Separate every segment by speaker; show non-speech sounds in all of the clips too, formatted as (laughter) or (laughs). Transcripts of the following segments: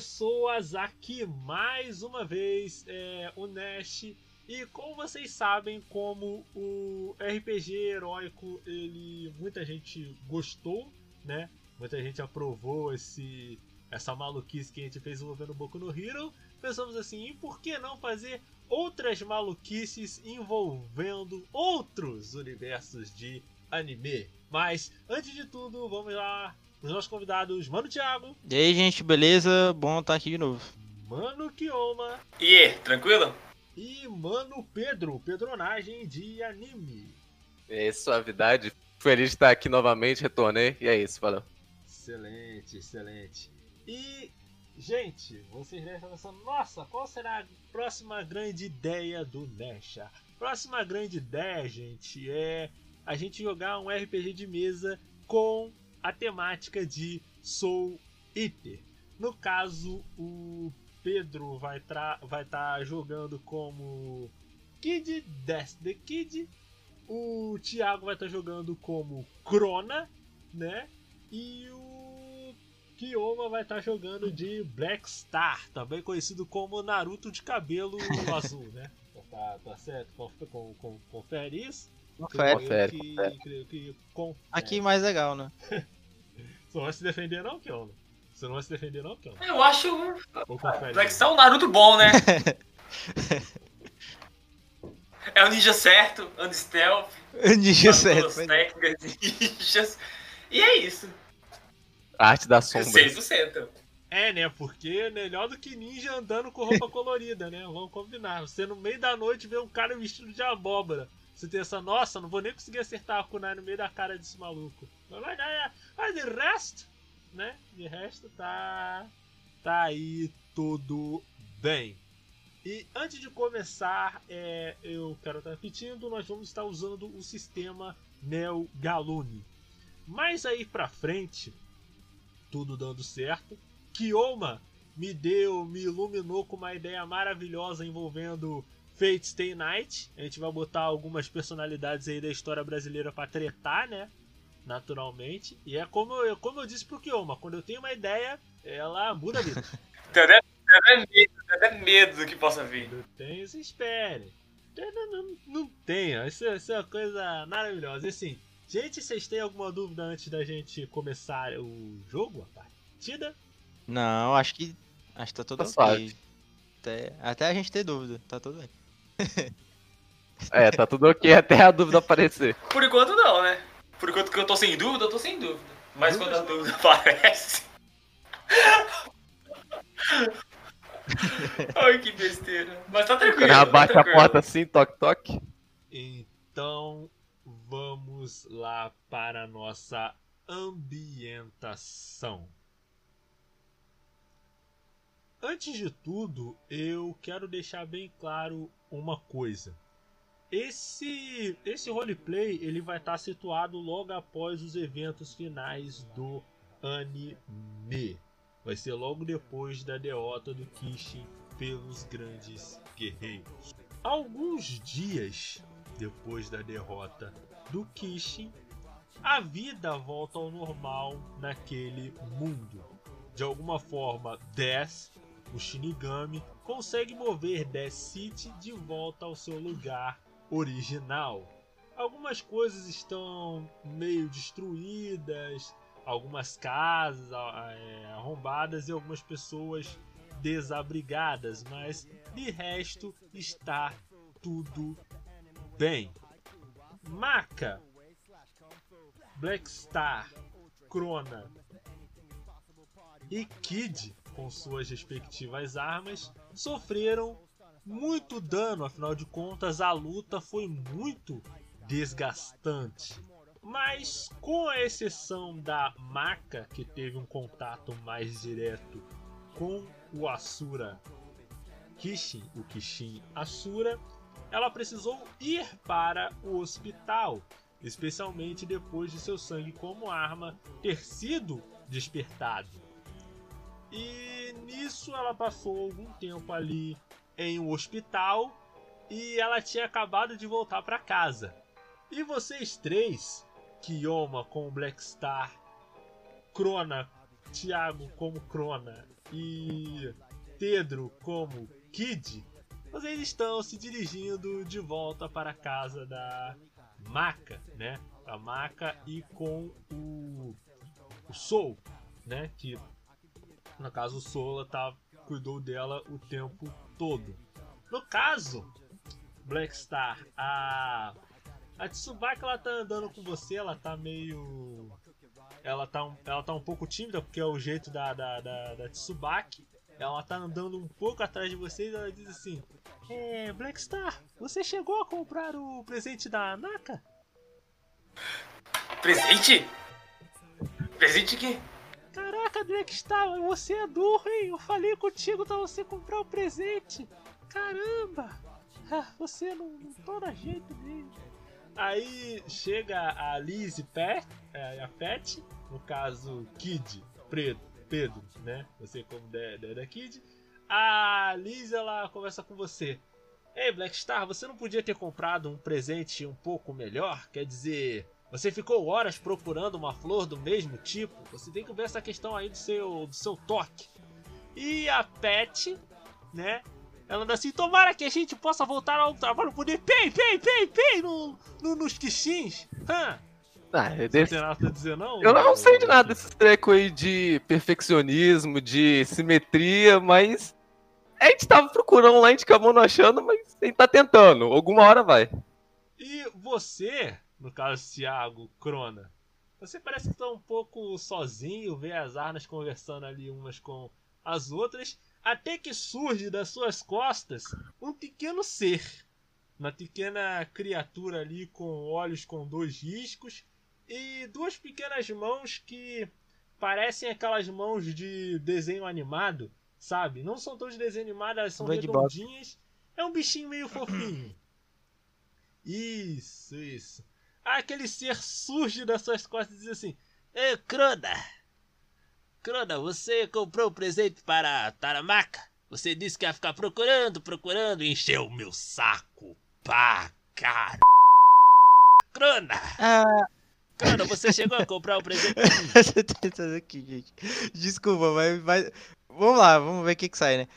Speaker 1: Pessoas! Aqui mais uma vez é o Nash. E como vocês sabem, como o RPG heróico, ele muita gente gostou, né? Muita gente aprovou esse essa maluquice que a gente fez envolvendo Boku no Hero. Pensamos assim, e por que não fazer outras maluquices envolvendo outros universos de anime? Mas antes de tudo, vamos lá os nossos convidados, Mano Thiago.
Speaker 2: E aí, gente, beleza? Bom estar aqui de novo.
Speaker 1: Mano Kioma.
Speaker 3: E aí, tranquilo?
Speaker 1: E Mano Pedro, Pedronagem de anime.
Speaker 4: É suavidade. Feliz de estar aqui novamente, retornei. E é isso, valeu.
Speaker 1: Excelente, excelente. E, gente, vocês devem estar pensando, nossa, qual será a próxima grande ideia do Nesha? Próxima grande ideia, gente, é a gente jogar um RPG de mesa com a temática de Soul Eater. No caso, o Pedro vai estar tá jogando como Kid Death the Kid. O Thiago vai estar tá jogando como Crona, né? E o Kiyoma vai estar tá jogando de Black Star, também conhecido como Naruto de cabelo azul, né? (laughs) Tá, tá certo? Confere isso?
Speaker 2: Confere, confere, que, confere. Creio que confere. Aqui mais legal, né? (laughs)
Speaker 1: Você não vai se defender não, Kiono? Você não vai se defender não, Kiono?
Speaker 3: Eu acho... Black Star é um Naruto bom, né? (laughs) é o ninja certo, ando stealth.
Speaker 2: Ninja certo.
Speaker 3: técnicas ninjas. E é isso.
Speaker 4: arte da sombra.
Speaker 3: 100%.
Speaker 1: É, né? Porque é melhor do que ninja andando com roupa (laughs) colorida, né? Vamos combinar. Você no meio da noite vê um cara vestido de abóbora. Você tem essa, nossa, não vou nem conseguir acertar a kunai no meio da cara desse maluco. Mas de resto, né? De resto tá. Tá aí tudo bem. E antes de começar, é, eu quero estar repetindo, nós vamos estar usando o sistema Neo Galune. Mas aí pra frente, tudo dando certo, Kioma me deu, me iluminou com uma ideia maravilhosa envolvendo Fate Stay Night. A gente vai botar algumas personalidades aí da história brasileira para tretar, né? Naturalmente. E é como eu, como eu disse pro Kioma, quando eu tenho uma ideia, ela muda a vida. (laughs)
Speaker 3: Tem até, medo, até medo do que possa vir.
Speaker 1: Eu tenho, se espere. Não, não, não tenha, isso, isso é uma coisa maravilhosa. E assim, gente, vocês têm alguma dúvida antes da gente começar o jogo, a partida?
Speaker 2: Não, acho que. Acho que tá tudo tá ok. Até, até a gente ter dúvida, tá tudo bem.
Speaker 4: É, tá tudo ok até a dúvida aparecer.
Speaker 3: Por enquanto não, né? Por enquanto que eu tô sem dúvida, eu tô sem dúvida. Mas quando a dúvida aparece. (laughs) Ai, que besteira. Mas tá tranquilo.
Speaker 4: Ela
Speaker 3: tá
Speaker 4: bate a porta assim, toque, toque.
Speaker 1: Então, vamos lá para a nossa ambientação. Antes de tudo, eu quero deixar bem claro uma coisa. Esse esse roleplay ele vai estar situado logo após os eventos finais do anime. Vai ser logo depois da derrota do Kishin pelos grandes guerreiros. Alguns dias depois da derrota do Kishin, a vida volta ao normal naquele mundo. De alguma forma, Death o Shinigami consegue mover Death City de volta ao seu lugar original. Algumas coisas estão meio destruídas, algumas casas é, arrombadas e algumas pessoas desabrigadas, mas de resto está tudo bem. Maka, Black Star, Crona e Kid com suas respectivas armas, sofreram muito dano, afinal de contas a luta foi muito desgastante. Mas com a exceção da Maka, que teve um contato mais direto com o Asura Kishin, o Kishin Asura, ela precisou ir para o hospital, especialmente depois de seu sangue como arma ter sido despertado. E nisso ela passou algum tempo ali em um hospital e ela tinha acabado de voltar para casa. E vocês três, Kiyoma como Black Star, Crona, Thiago como Crona e Pedro como Kid, vocês estão se dirigindo de volta para a casa da Maca, né? A Maca e com o, o Soul, né? Que no caso o Soul tá, cuidou dela o tempo todo. No caso, Black Star, a a Tsubaki ela tá andando com você, ela tá meio ela tá, um, ela tá um pouco tímida, porque é o jeito da, da, da, da Tsubaki. Ela tá andando um pouco atrás de vocês e ela diz assim: É, Black Star, você chegou a comprar o presente da Naka?
Speaker 3: Presente? Presente quê?
Speaker 1: Caraca, Black Star, você é burro, hein? Eu falei contigo pra você comprar o presente. Caramba! Ah, você não, não toma jeito mesmo. Aí chega a Liz Pet, é, a Pet, no caso Kid, Pedro, Pedro, né? Você como da, da, da Kid. A Liz ela conversa com você. Ei, Black Star, você não podia ter comprado um presente um pouco melhor? Quer dizer, você ficou horas procurando uma flor do mesmo tipo? Você tem que ver essa questão aí do seu, do seu toque. E a Pet, né? Ela anda assim, tomara que a gente possa voltar ao trabalho, poder pei, pei, pei, pei no, no, nos quixins. Hã?
Speaker 4: Ah,
Speaker 1: Você
Speaker 4: desse...
Speaker 1: tem nada pra dizer, não?
Speaker 4: Eu não sei de nada desses trecos aí de perfeccionismo, de simetria, mas a gente tava procurando lá, a gente acabou não achando, mas a gente tá tentando. Alguma hora vai.
Speaker 1: E você, no caso Thiago, Crona, você parece que tá um pouco sozinho, vê as armas conversando ali umas com as outras, até que surge das suas costas um pequeno ser. Uma pequena criatura ali com olhos com dois riscos e duas pequenas mãos que parecem aquelas mãos de desenho animado, sabe? Não são tão de desenho animado, elas são
Speaker 2: bola.
Speaker 1: redondinhas. É um bichinho meio fofinho. Isso, isso. Aquele ser surge das suas costas e diz assim: Ei, Crona! Crona, você comprou um presente para Taramaka? Você disse que ia ficar procurando, procurando e encheu o meu saco. Pá, cara. Crona!
Speaker 2: Ah,
Speaker 1: Crona, você chegou a comprar um presente? (laughs)
Speaker 2: Tá tentando aqui, gente. Desculpa, mas, mas. Vamos lá, vamos ver o que, que sai, né?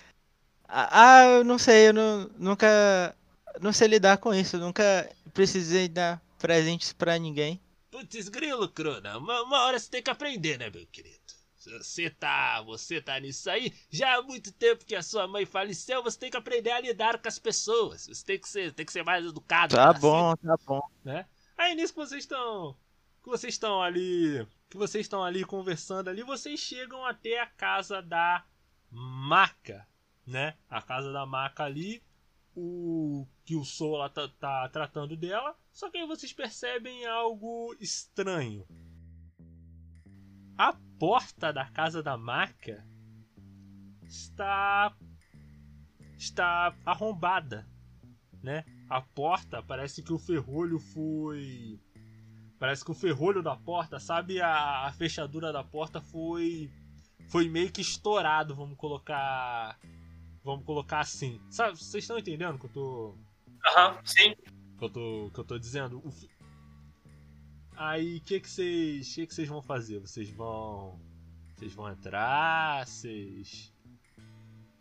Speaker 2: Ah, ah, eu não sei, eu não, nunca. Não sei lidar com isso, eu nunca precisei dar presentes pra ninguém.
Speaker 1: Putz, grilo, Crona. Uma, uma hora você tem que aprender, né, meu querido? Você tá, você tá nisso aí. Já há muito tempo que a sua mãe faleceu, você tem que aprender a lidar com as pessoas. Você tem que ser, tem que ser mais educado.
Speaker 2: Tá bom, tá bom.
Speaker 1: né? Aí nisso que vocês estão, que vocês estão ali, que vocês estão ali conversando ali, vocês chegam até a casa da Maca, né? A casa da Maca ali, o que o Sol lá tá, tá tratando dela. Só que aí vocês percebem algo estranho. A porta da casa da Maca está está arrombada, né? A porta parece que o ferrolho foi parece que o ferrolho da porta, sabe, a, a fechadura da porta foi foi meio que estourado, vamos colocar vamos colocar assim. Sabe, vocês estão entendendo o que eu tô
Speaker 3: Aham, sim.
Speaker 1: que eu tô, que eu tô dizendo. O fi- Aí, o que que vocês, que que vocês vão fazer? Vocês vão, vocês vão entrar, vocês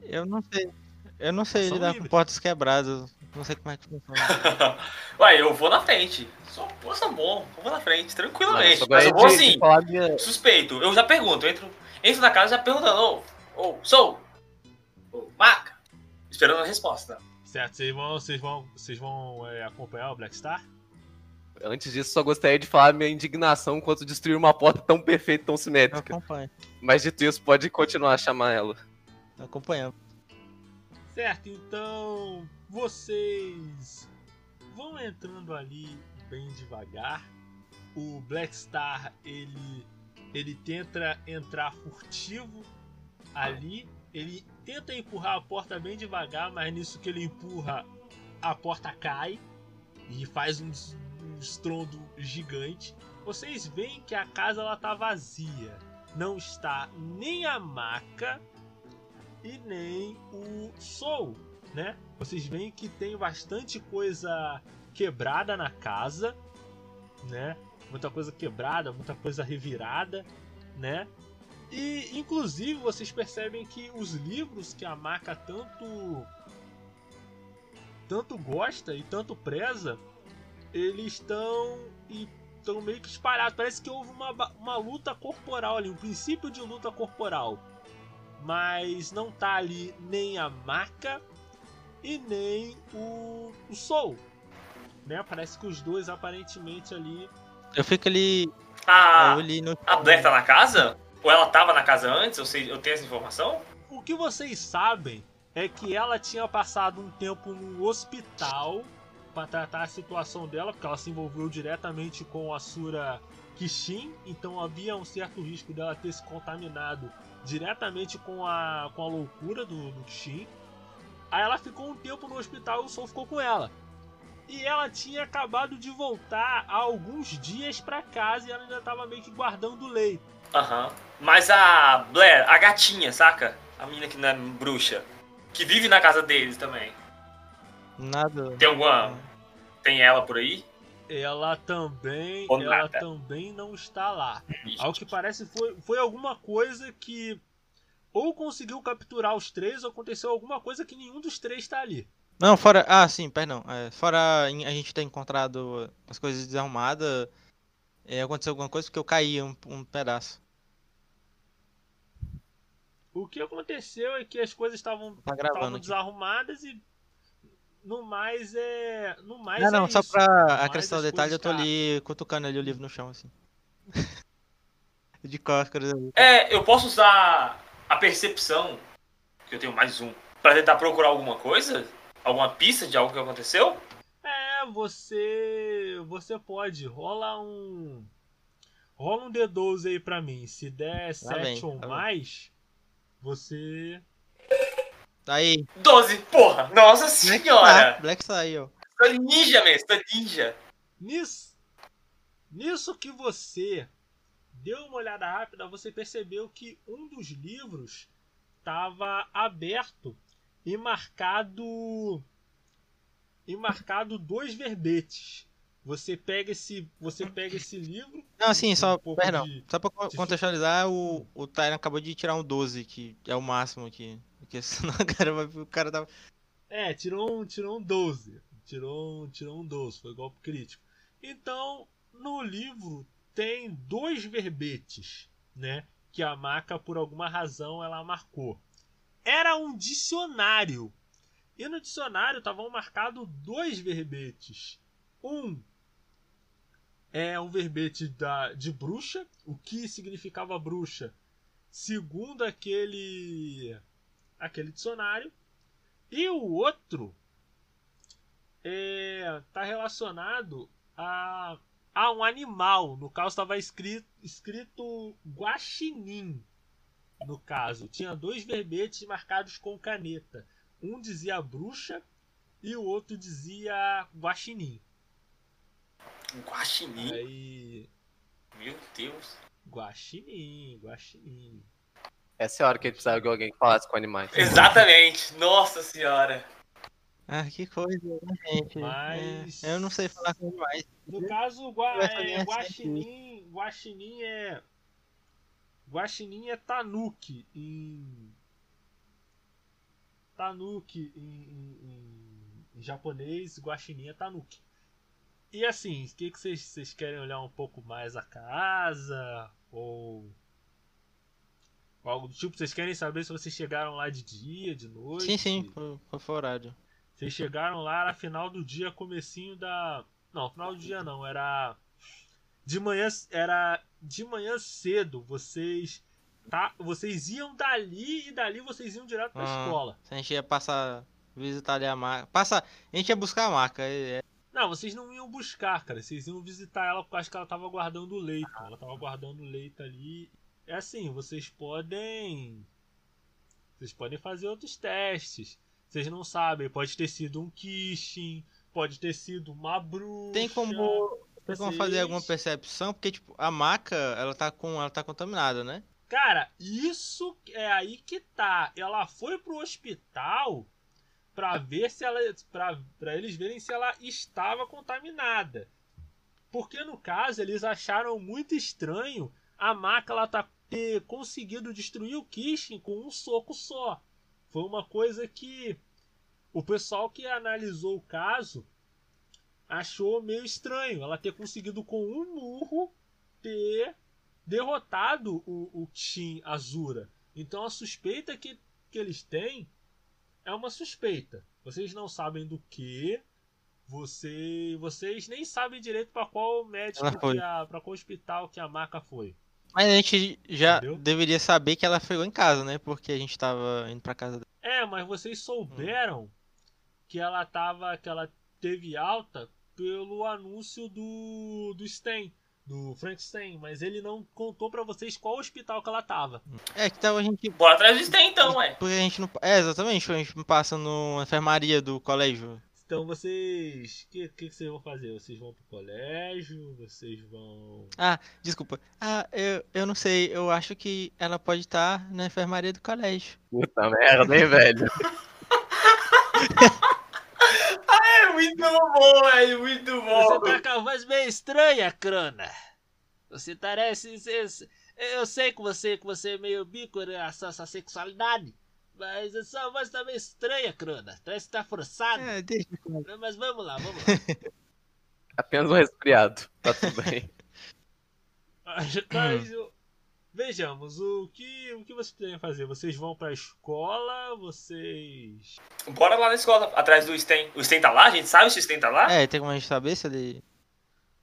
Speaker 2: Eu não sei. Eu não sei
Speaker 1: São
Speaker 2: lidar com portas quebradas. Não sei como é que funciona. (laughs)
Speaker 3: Ué, eu vou na frente. Sou, pô, sou bom. Eu vou na frente, tranquilamente.
Speaker 4: Nossa,
Speaker 3: Mas eu vou
Speaker 4: de- minha-
Speaker 3: suspeito. Eu já pergunto. Entro, entro na casa já perguntando. Ô, ô, sou. Ô, Maca. Esperando a resposta.
Speaker 1: certo? Vocês vão, vocês vão, vocês vão é, acompanhar o Black Star?
Speaker 4: Antes disso, só gostaria de falar minha indignação quanto destruir uma porta tão perfeita, tão
Speaker 2: Eu
Speaker 4: simétrica.
Speaker 2: acompanho.
Speaker 4: Mas dito isso, pode continuar a chamar ela.
Speaker 2: Acompanhando.
Speaker 1: Certo, então vocês vão entrando ali bem devagar. O Black Star ele ele tenta entrar furtivo ali, ele tenta empurrar a porta bem devagar, mas nisso que ele empurra, a porta cai e faz um, es- estrondo gigante. Vocês veem que a casa ela tá vazia. Não está nem a maca e nem o Soul, né? Vocês veem que tem bastante coisa quebrada na casa, né? Muita coisa quebrada, muita coisa revirada, né? E inclusive vocês percebem que os livros que a marca tanto tanto gosta e tanto preza, eles estão e estão meio que espalhados. Parece que houve uma, uma luta corporal ali, um princípio de luta corporal. Mas não tá ali nem a marca e nem o, o Soul. Né? Parece que os dois aparentemente ali.
Speaker 2: Eu fico ali.
Speaker 3: A,
Speaker 2: eu ali no.
Speaker 3: a Blair tá na casa? Ou ela tava na casa antes? Eu, sei, eu tenho essa informação?
Speaker 1: O que vocês sabem é que ela tinha passado um tempo no hospital para tratar a situação dela, porque ela se envolveu diretamente com a Sura Kishin, então havia um certo risco dela ter se contaminado diretamente com a, com a loucura do, do Kishin. Aí ela ficou um tempo no hospital e o Sol ficou com ela. E ela tinha acabado de voltar há alguns dias para casa e ela ainda estava meio que guardando o leito.
Speaker 3: Aham. Mas a Blair, a gatinha, saca? A menina que não é bruxa. Que vive na casa deles também.
Speaker 2: Nada.
Speaker 3: Tem alguma. Tem ela por aí?
Speaker 1: Ela também,
Speaker 3: Ou
Speaker 1: ela
Speaker 3: nada.
Speaker 1: também não está lá.
Speaker 3: Ixi.
Speaker 1: Ao que parece foi, foi alguma coisa que ou conseguiu capturar os três ou aconteceu alguma coisa que nenhum dos três está ali.
Speaker 2: Não, fora. Ah, sim, perdão. É, fora a gente ter encontrado as coisas desarrumadas, é, aconteceu alguma coisa porque eu caí um, um pedaço.
Speaker 1: O que aconteceu é que as coisas estavam
Speaker 2: Tá
Speaker 1: desarrumadas e no mais é, no mais
Speaker 2: Não, não,
Speaker 1: é
Speaker 2: só
Speaker 1: isso.
Speaker 2: pra
Speaker 1: No mais,
Speaker 2: acrescentar o detalhe, eu tô ali cutucando ali o livro no chão, assim. (laughs) De cóscaras ali.
Speaker 3: É, eu posso usar a percepção, que eu tenho mais um, pra tentar procurar alguma coisa? Alguma pista de algo que aconteceu?
Speaker 1: É, você você pode rola um rola um D12 aí pra mim. Se der 7
Speaker 2: vem,
Speaker 1: ou
Speaker 2: tá
Speaker 1: mais, você
Speaker 2: Tá aí.
Speaker 3: 12, porra! Nossa
Speaker 2: Black
Speaker 3: senhora!
Speaker 2: tá, Black ó.
Speaker 3: Sou ninja, mesmo, sou ninja.
Speaker 1: Nisso, nisso que você deu uma olhada rápida, você percebeu que um dos livros estava aberto e marcado e marcado dois verbetes. Você pega esse, você pega esse livro.
Speaker 2: Não, assim, só.
Speaker 1: Um
Speaker 2: perdão.
Speaker 1: de-
Speaker 2: Só pra
Speaker 1: de-
Speaker 2: contextualizar, o, o Tyron acabou de tirar um 12, que é o máximo aqui. Porque senão o cara, vai, o cara tava.
Speaker 1: É, tirou um, tirou um 12. Tirou um, tirou um 12, foi golpe crítico. Então, no livro tem dois verbetes, né? Que a maca, por alguma razão, ela marcou. Era um dicionário. E no dicionário estavam marcados dois verbetes. Um é um verbete da, de bruxa, o que significava bruxa, segundo aquele aquele dicionário. E o outro está relacionado a, a um animal. No caso, estava escrito, escrito guaxinim. No caso, tinha dois verbetes marcados com caneta. Um dizia bruxa e o outro dizia guaxinim.
Speaker 3: Guaxinim?
Speaker 1: Aí,
Speaker 3: Meu Deus.
Speaker 1: guaxinim, guaxinim.
Speaker 4: Essa é a hora que ele precisava de alguém que falasse com animais.
Speaker 3: Exatamente. Nossa senhora.
Speaker 2: Ah, que coisa, né, gente.
Speaker 1: Mas-
Speaker 2: É, eu não sei falar com demais.
Speaker 1: No caso, gua, é,
Speaker 2: é
Speaker 1: guaxinim, guaxinim é guaxinim é tanuki em tanuki em, em- em- em japonês, guaxinim é tanuki. E assim, o que vocês querem olhar um pouco mais a casa ou algo do tipo? Vocês querem saber se vocês chegaram lá de dia, de noite?
Speaker 2: Sim, sim, foi, foi horário.
Speaker 1: Vocês chegaram lá, era final do dia, comecinho da. Não, final do dia não, era. De manhã. Era de manhã cedo. Vocês. Tá, vocês iam dali e dali vocês iam direto pra
Speaker 2: Ah.
Speaker 1: escola.
Speaker 2: A gente ia passar, visitar ali a marca. Passa, a gente ia buscar a marca. é- é-
Speaker 1: Não, vocês não iam buscar, cara. Vocês iam visitar ela porque acho que ela tava guardando o leito. Ela tava guardando o leito ali. É assim, vocês podem. Vocês podem fazer outros testes. Vocês não sabem, pode ter sido um Kishin, pode ter sido uma bruxa.
Speaker 2: Tem como, tem como fazer alguma percepção? Porque, tipo, a maca, ela tá com. Ela tá contaminada, né?
Speaker 1: Cara, isso é aí que tá. Ela foi pro hospital pra ver se ela. Pra eles verem se ela estava contaminada. Porque no caso eles acharam muito estranho a maca ela tá ter conseguido destruir o Kishin com um soco só. Foi uma coisa que o pessoal que analisou o caso achou meio estranho. Ela ter conseguido com um murro ter derrotado o, o Kishin Azura. Então a suspeita que, que eles têm é uma suspeita. Vocês não sabem do que. Você, vocês nem sabem direito para qual médico,
Speaker 2: foi.
Speaker 1: para qual hospital que a maca foi.
Speaker 2: Mas a gente já
Speaker 1: Entendeu?
Speaker 2: deveria saber que ela chegou em casa, né? Porque a gente tava indo pra casa dela.
Speaker 1: É, mas vocês souberam que ela tava, que ela teve alta pelo anúncio do do Sten, do Frank Sten, mas ele não contou pra vocês qual hospital que ela tava.
Speaker 2: É, que tava a gente.
Speaker 3: Bora atrás do Sten então, ué.
Speaker 2: Porque a gente não. É, exatamente, a gente passa numa enfermaria do colégio.
Speaker 1: Então vocês, o que, que que vocês vão fazer? Vocês vão pro colégio? Vocês vão
Speaker 2: Ah, desculpa. Ah, eu, eu não sei, eu acho que ela pode estar na enfermaria do colégio.
Speaker 4: Puta merda, hein, velho? (laughs)
Speaker 3: Muito bom, velho, muito
Speaker 1: Você
Speaker 3: bom.
Speaker 1: tá com a voz meio estranha, Crona. Você parece. você- eu sei que você, que você é meio bico nessa essa sexualidade. Mas a sua voz tá meio estranha, Crona. Parece que tá forçado.
Speaker 2: É, deixa eu
Speaker 1: Mas vamos lá, vamos lá. (laughs)
Speaker 4: Apenas um resfriado. Tá tudo bem.
Speaker 1: Mas, (laughs) mas, o- vejamos, o que, o que vocês podem fazer? Vocês vão pra escola? Vocês.
Speaker 3: Bora lá na escola, atrás do Sten. O Sten tá lá? A gente sabe se o Sten tá lá?
Speaker 2: É, tem como a gente saber se ele.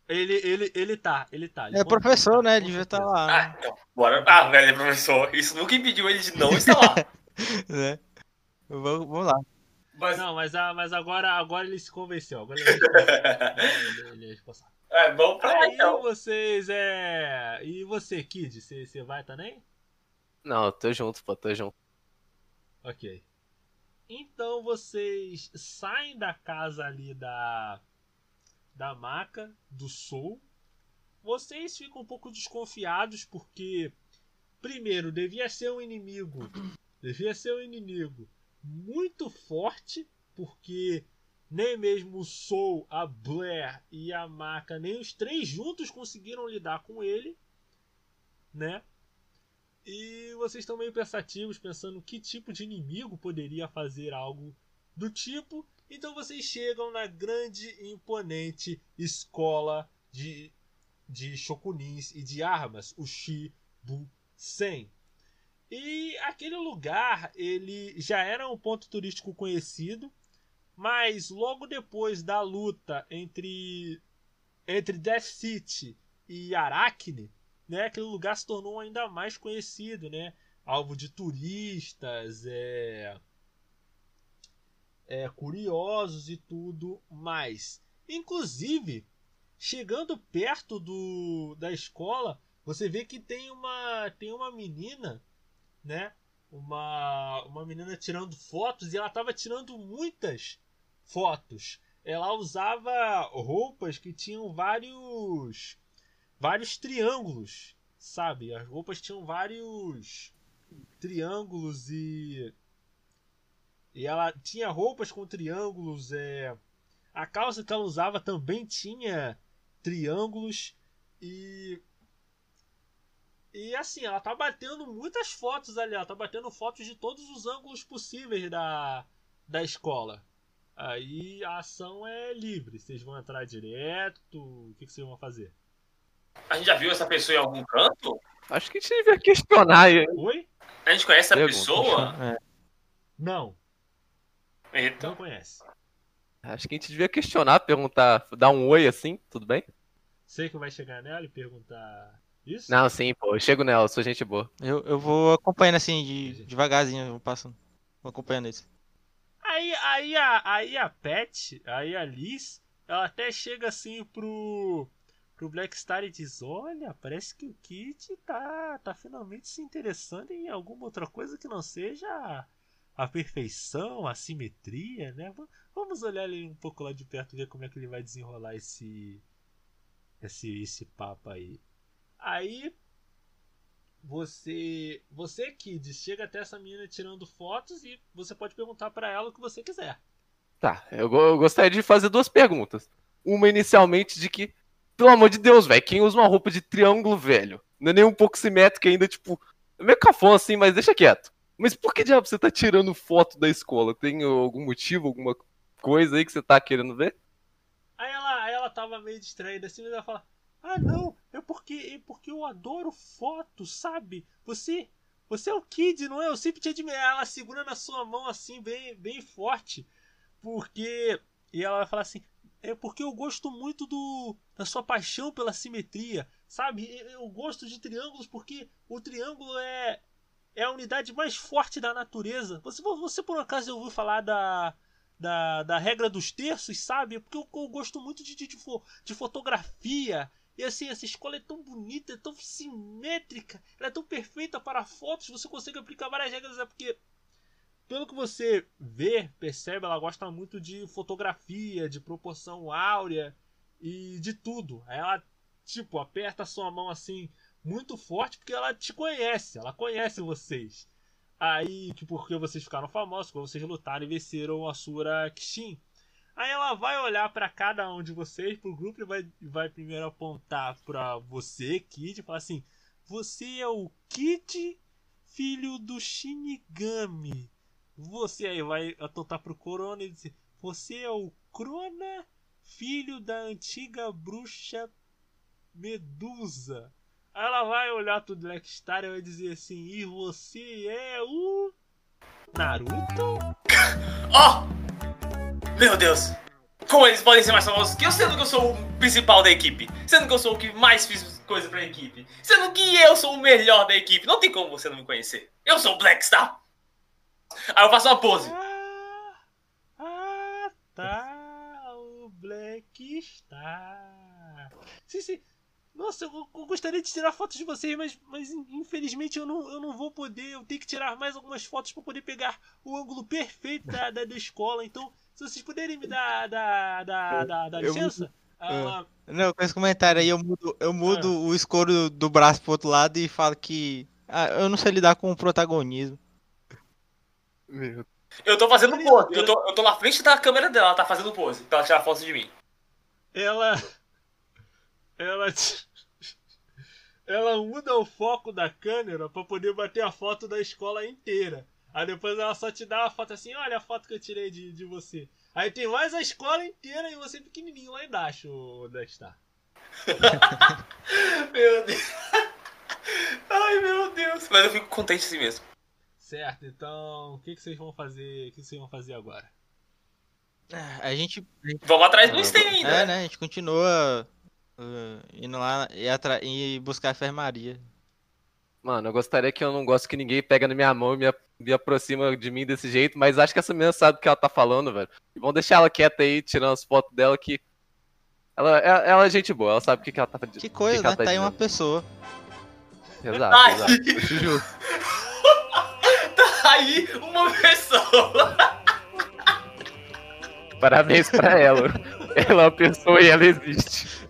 Speaker 1: Ele, ele, ele tá, ele tá. ele
Speaker 2: É professor, né? Ele devia estar
Speaker 1: certeza.
Speaker 2: lá.
Speaker 3: Ah, então, bora. Ah, velho, é professor. Isso nunca impediu ele de não estar lá. (laughs)
Speaker 2: Né? Vamos, vamos lá.
Speaker 3: Mas,
Speaker 1: Não, mas, a, mas agora, agora ele se convenceu. Agora ele (laughs) é responsável. ele, ele é responsável.
Speaker 3: É, vamos pra
Speaker 1: Aí
Speaker 3: então.
Speaker 1: vocês é. E você, Kid, você, você vai também?
Speaker 4: Não, eu tô junto, pô, tô junto.
Speaker 1: Ok. Então vocês saem da casa ali da. Da maca, do Soul. Vocês ficam um pouco desconfiados porque. Primeiro, devia ser um inimigo. Devia ser um inimigo muito forte, porque nem mesmo o Soul, a Blair e a Maca, nem os três juntos conseguiram lidar com ele, né? E vocês estão meio pensativos, pensando que tipo de inimigo poderia fazer algo do tipo. Então vocês chegam na grande e imponente escola de, de shokunins e de armas, o Shibusen. E aquele lugar, ele já era um ponto turístico conhecido, mas logo depois da luta entre entre Death City e Arachne, né, aquele lugar se tornou ainda mais conhecido, né? Alvo de turistas, é, é curiosos e tudo mais. Inclusive, chegando perto do da escola, você vê que tem uma tem uma menina, né? Uma uma menina tirando fotos e ela estava tirando muitas fotos. Ela usava roupas que tinham vários vários triângulos, sabe? As roupas tinham vários triângulos e e ela tinha roupas com triângulos, é a calça que ela usava também tinha triângulos e e assim, ela tá batendo muitas fotos ali, ela tá batendo fotos de todos os ângulos possíveis da da escola. Aí a ação é livre, vocês vão entrar direto, o que, que vocês vão fazer?
Speaker 3: A gente já viu essa pessoa em algum canto?
Speaker 4: Acho que a gente devia questionar. hein?
Speaker 1: Oi?
Speaker 3: A gente conhece essa
Speaker 4: Pergunta.
Speaker 3: pessoa?
Speaker 2: É.
Speaker 1: Não,
Speaker 3: Eita.
Speaker 1: não conhece.
Speaker 4: Acho que a gente devia questionar, perguntar, dar um oi assim, tudo bem?
Speaker 1: Sei que vai chegar nela e perguntar isso?
Speaker 4: Não, sim, pô, eu chego nela, sou gente boa.
Speaker 2: Eu, eu vou acompanhando assim, de, devagarzinho, eu vou passando. Vou acompanhando isso.
Speaker 1: Aí, aí, a, aí a Pet, aí a Liz, ela até chega assim pro, pro Black Star e diz: Olha, parece que o Kit tá, tá finalmente se interessando em alguma outra coisa que não seja a, perfeição, a simetria, né? Va- Vamos olhar ele um pouco lá de perto ver como é que ele vai desenrolar esse, esse, esse papo aí. Aí você, você Kid, chega até essa menina tirando fotos e você pode perguntar pra ela o que você quiser.
Speaker 4: Tá, eu, eu gostaria de fazer duas perguntas. Uma inicialmente de que, pelo amor de Deus, velho, quem usa uma roupa de triângulo, velho? Não é nem um pouco simétrica ainda, tipo, é meio cafona assim, mas deixa quieto. Mas por que diabo você tá tirando foto da escola? Tem algum motivo, alguma coisa aí que você tá querendo ver?
Speaker 1: Aí ela, aí ela tava meio distraída assim, mas ela fala: Ah, não, é porque, é porque eu adoro fotos, sabe? Você você é o Kid, não é? Eu sempre te admirei. Ela segura na sua mão assim, bem, bem forte. Porque. E ela vai falar assim: É porque eu gosto muito do da sua paixão pela simetria, sabe? Eu gosto de triângulos porque o triângulo é. É a unidade mais forte da natureza. Você, você por um acaso ouviu falar da, da, da regra dos terços, sabe? Porque eu, eu gosto muito de, de, de, de fotografia e assim, essa escola é tão bonita, é tão simétrica, ela é tão perfeita para fotos, você consegue aplicar várias regras, é porque pelo que você vê, percebe, ela gosta muito de fotografia, de proporção áurea e de tudo. Aí ela, tipo, aperta a sua mão assim muito forte porque ela te conhece, ela conhece vocês. Aí, que porque vocês ficaram famosos, quando vocês lutaram e venceram a Sura Kishin. Aí ela vai olhar para cada um de vocês, pro grupo, e vai, vai primeiro apontar para você, Kid, e falar assim: Você é o Kid, filho do Shinigami. Você aí vai apontar pro Corona e dizer: Você é o Crona, filho da antiga bruxa Medusa. Aí ela vai olhar pro Blackstar e vai dizer assim: E você é o. Naruto? (laughs)
Speaker 3: Ó! Meu Deus! Como eles podem ser mais famosos que eu, sendo que eu sou o principal da equipe? Sendo que eu sou o que mais fiz coisa pra equipe? Sendo que eu sou o melhor da equipe? Não tem como você não me conhecer. Eu sou o Blackstar! Aí eu faço uma pose.
Speaker 1: Ah, ah tá. O Blackstar. Sim, sim. Nossa, eu, eu, gostaria de tirar fotos de vocês, mas, mas infelizmente eu não, eu não vou poder. Eu tenho que tirar mais algumas fotos para poder pegar o ângulo perfeito da, da, da escola. Então, se vocês puderem me dar, dar, dar, dar, dar licença.
Speaker 2: Ela... Não, com esse comentário aí eu mudo, eu mudo ah. o escuro do braço pro outro lado e falo que ah, eu não sei lidar com o protagonismo.
Speaker 3: Meu. Eu tô fazendo pose. Eu tô, eu tô na frente da câmera dela, ela tá fazendo pose pra ela tirar foto de mim.
Speaker 1: Ela. Ela. Ela muda o foco da câmera para poder bater a foto da escola inteira. Aí depois ela só te dá uma foto assim, olha a foto que eu tirei de, de você. Aí tem mais a escola inteira e você pequenininho lá embaixo, o está. (laughs)
Speaker 3: meu Deus. Ai, meu Deus. Mas eu fico contente assim mesmo.
Speaker 1: Certo, então o que, que vocês vão fazer? O que vocês vão fazer agora?
Speaker 2: A gente.
Speaker 3: Vamos atrás do Sten ainda.
Speaker 2: É, né? A gente continua Uh, indo lá e, e buscar a enfermaria.
Speaker 4: Mano, eu gostaria que eu não gosto que ninguém pega na minha mão e me, me aproxima de mim desse jeito, mas acho que essa menina sabe o que ela tá falando, velho. E vamos deixar ela quieta aí, tirando as fotos dela que. Ela, ela, ela é gente boa, ela sabe o que, que ela tá
Speaker 2: fazendo. Que coisa, que que né? Tá, (laughs) tá aí uma pessoa.
Speaker 4: Exato, Ai. exato.
Speaker 3: tá aí uma pessoa.
Speaker 4: Parabéns pra ela. Ela é uma pessoa e ela existe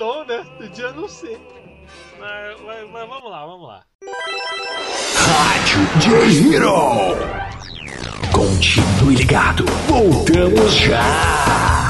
Speaker 1: dom, né? Podia não ser. Mas, vamos lá, vamos lá.
Speaker 5: Rádio J-Hero! Continue ligado, voltamos já!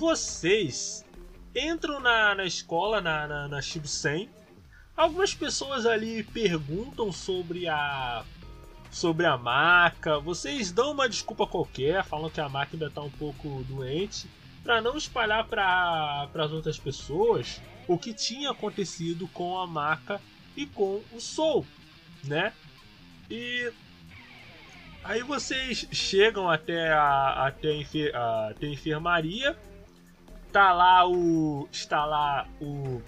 Speaker 1: Vocês entram na, na escola, na, na, na Shibusen. Algumas pessoas ali perguntam sobre a sobre a maca. Vocês dão uma desculpa qualquer, falam que a maca ainda está um pouco doente, para não espalhar para as outras pessoas o que tinha acontecido com a maca e com o Soul, né? E aí vocês chegam até a, até a, até a enfermaria tá lá o está lá o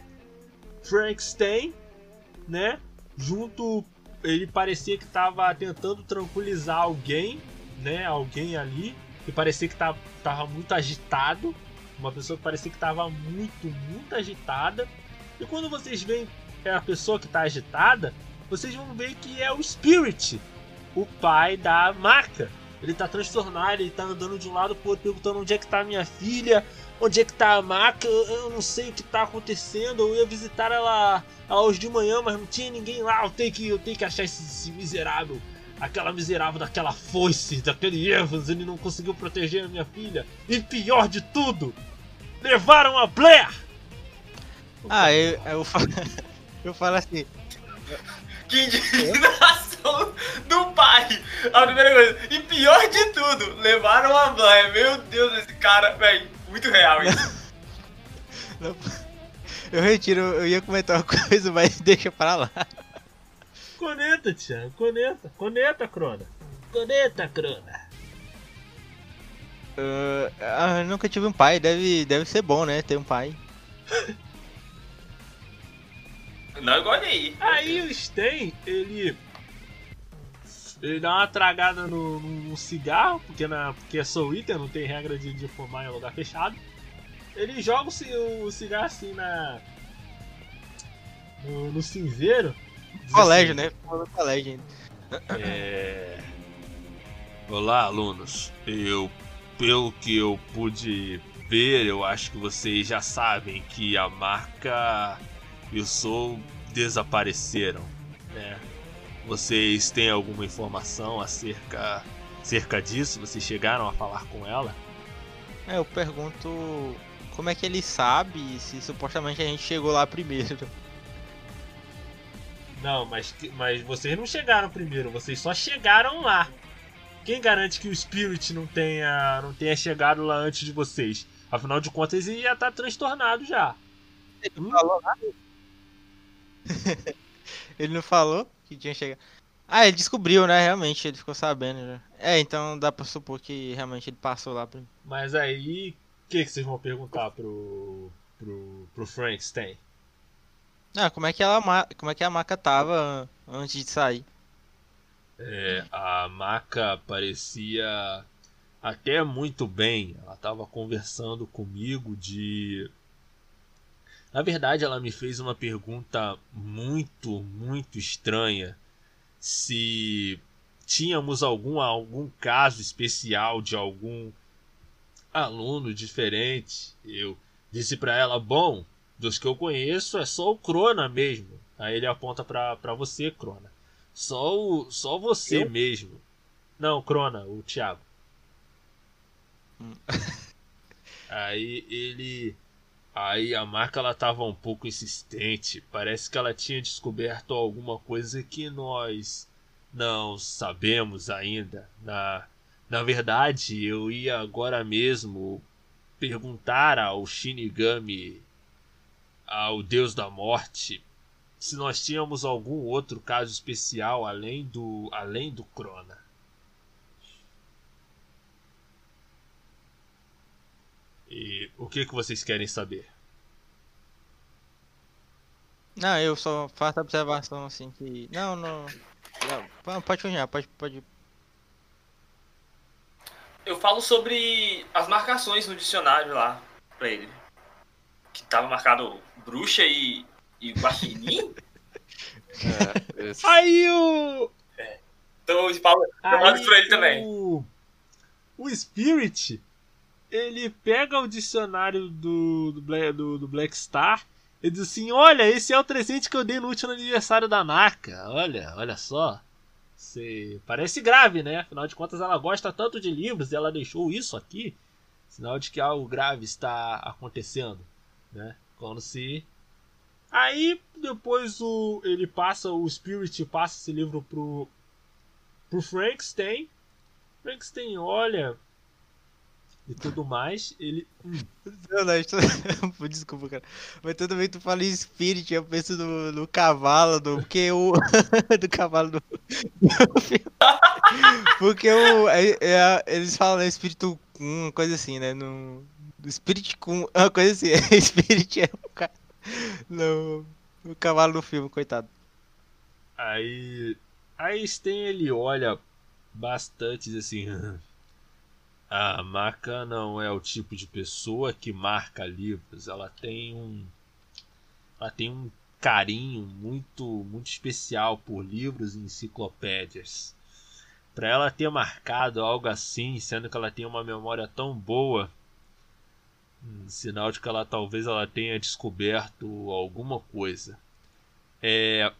Speaker 1: Frankenstein, né? Junto ele parecia que estava tentando tranquilizar alguém, né? Alguém ali que parecia que tava, tava muito agitado, uma pessoa que parecia que estava muito muito agitada. E quando vocês veem a pessoa que está agitada, vocês vão ver que é o Spirit, o pai da Maca. Ele tá transtornado, ele tá andando de um lado pro outro, perguntando onde é que tá minha filha, onde é que tá a maca, eu não sei o que tá acontecendo, eu ia visitar ela, ela hoje de manhã, mas não tinha ninguém lá, eu tenho que, eu tenho que achar esse, esse miserável, aquela miserável daquela foice, daquele Evans, ele não conseguiu proteger a minha filha, e pior de tudo, levaram a Blair!
Speaker 2: Ah, eu, eu, falo, (laughs) eu falo assim,
Speaker 3: Que indignação do pai! A primeira coisa. E pior de tudo, levaram a Blair. Meu Deus, esse cara, velho, muito real isso.
Speaker 2: não- (laughs) eu retiro, eu ia comentar uma coisa, mas (laughs) deixa pra lá.
Speaker 1: Coneta, Thiago, coneta, coneta, Crona. Coneta, Crona.
Speaker 2: Uh, ah, eu nunca tive um pai, deve, deve ser bom, né, ter um pai.
Speaker 3: Não igual aí.
Speaker 1: Aí o Sten, ele. Ele dá uma tragada no, no- no cigarro, porque, na, porque é Soul Eater, não tem regra de, de fumar em lugar fechado. Ele joga o, o cigarro assim na. No, no cinzeiro.
Speaker 2: Colégio,
Speaker 1: assim,
Speaker 2: né? No colégio ainda.
Speaker 1: É... Olá, alunos. Eu, pelo que eu pude ver, eu acho que vocês já sabem que a marca e o Soul desapareceram, né? Vocês têm alguma informação acerca, acerca disso? Vocês chegaram a falar com ela?
Speaker 2: É, eu pergunto como é que ele sabe se supostamente a gente chegou lá primeiro.
Speaker 1: Não, mas, mas vocês não chegaram primeiro, vocês só chegaram lá. Quem garante que o Spirit não tenha, não tenha chegado lá antes de vocês? Afinal de contas, ele ia estar transtornado já.
Speaker 2: Ele não falou nada? (laughs) ele não falou que tinha chegado. Ah, ele descobriu, né? Realmente, ele ficou sabendo já. É, então dá pra supor que realmente ele passou lá primeiro.
Speaker 1: Mas aí, o que, que vocês vão perguntar pro, pro, pro Frankenstein?
Speaker 2: Ah, como é que ela como é que a maca tava antes de sair?
Speaker 1: É, a Maca parecia até muito bem. Ela estava conversando comigo de. Na verdade, ela me fez uma pergunta muito, muito estranha. Se tínhamos algum, algum caso especial de algum aluno diferente. Eu disse para ela: Bom, dos que eu conheço é só o Crona mesmo. Aí ele aponta para você, Crona. Só, o, só você
Speaker 2: Eu?
Speaker 1: mesmo. Não, Crona, o Thiago.
Speaker 2: Hum.
Speaker 1: Aí ele. Aí a marca ela tava um pouco insistente. Parece que ela tinha descoberto alguma coisa que nós não sabemos ainda. Na, na verdade, eu ia agora mesmo perguntar ao Shinigami ao Deus da Morte se nós tínhamos algum outro caso especial além do além do Crona. E o que que vocês querem saber?
Speaker 2: Não, eu só faço a observação assim que. Não, não. não pode continuar, pode, pode.
Speaker 3: Eu falo sobre as marcações no dicionário lá pra ele. Que tava marcado bruxa e, e guaxinim. (laughs)
Speaker 4: É, esse-
Speaker 1: Aí o
Speaker 3: então eu falo, eu falo isso pra ele também.
Speaker 1: O, o Spirit, ele pega o dicionário do, do, Black, do, do Black Star e diz assim: Olha, esse é o presente que eu dei no último aniversário da Naka. Olha, olha só. Você parece grave, né? Afinal de contas, ela gosta tanto de livros e ela deixou isso aqui. Sinal de que algo grave está acontecendo, né? Quando se Aí depois o ele passa o Spirit passa esse livro pro pro Frankenstein. Frankenstein olha e tudo mais, ele hum,
Speaker 2: Não, não, isso- desculpa, cara. Mas toda vez que tu fala em Spirit, eu penso no, no cavalo, do, porque o. (laughs) do cavalo do. (laughs) porque o. é- é- eles falam né, espírito com coisa assim, né? No, Spirit com. (laughs) Uma coisa assim. Spirit é o, ca- no, o cavalo do filme, coitado.
Speaker 1: Aí. Aí Sten ele olha bastante assim. A Maca não é o tipo de pessoa que marca livros. Ela tem um. Ela tem um carinho muito, muito especial por livros e enciclopédias. Para ela ter marcado algo assim, sendo que ela tem uma memória tão boa, um sinal de que ela talvez ela tenha descoberto alguma coisa. É,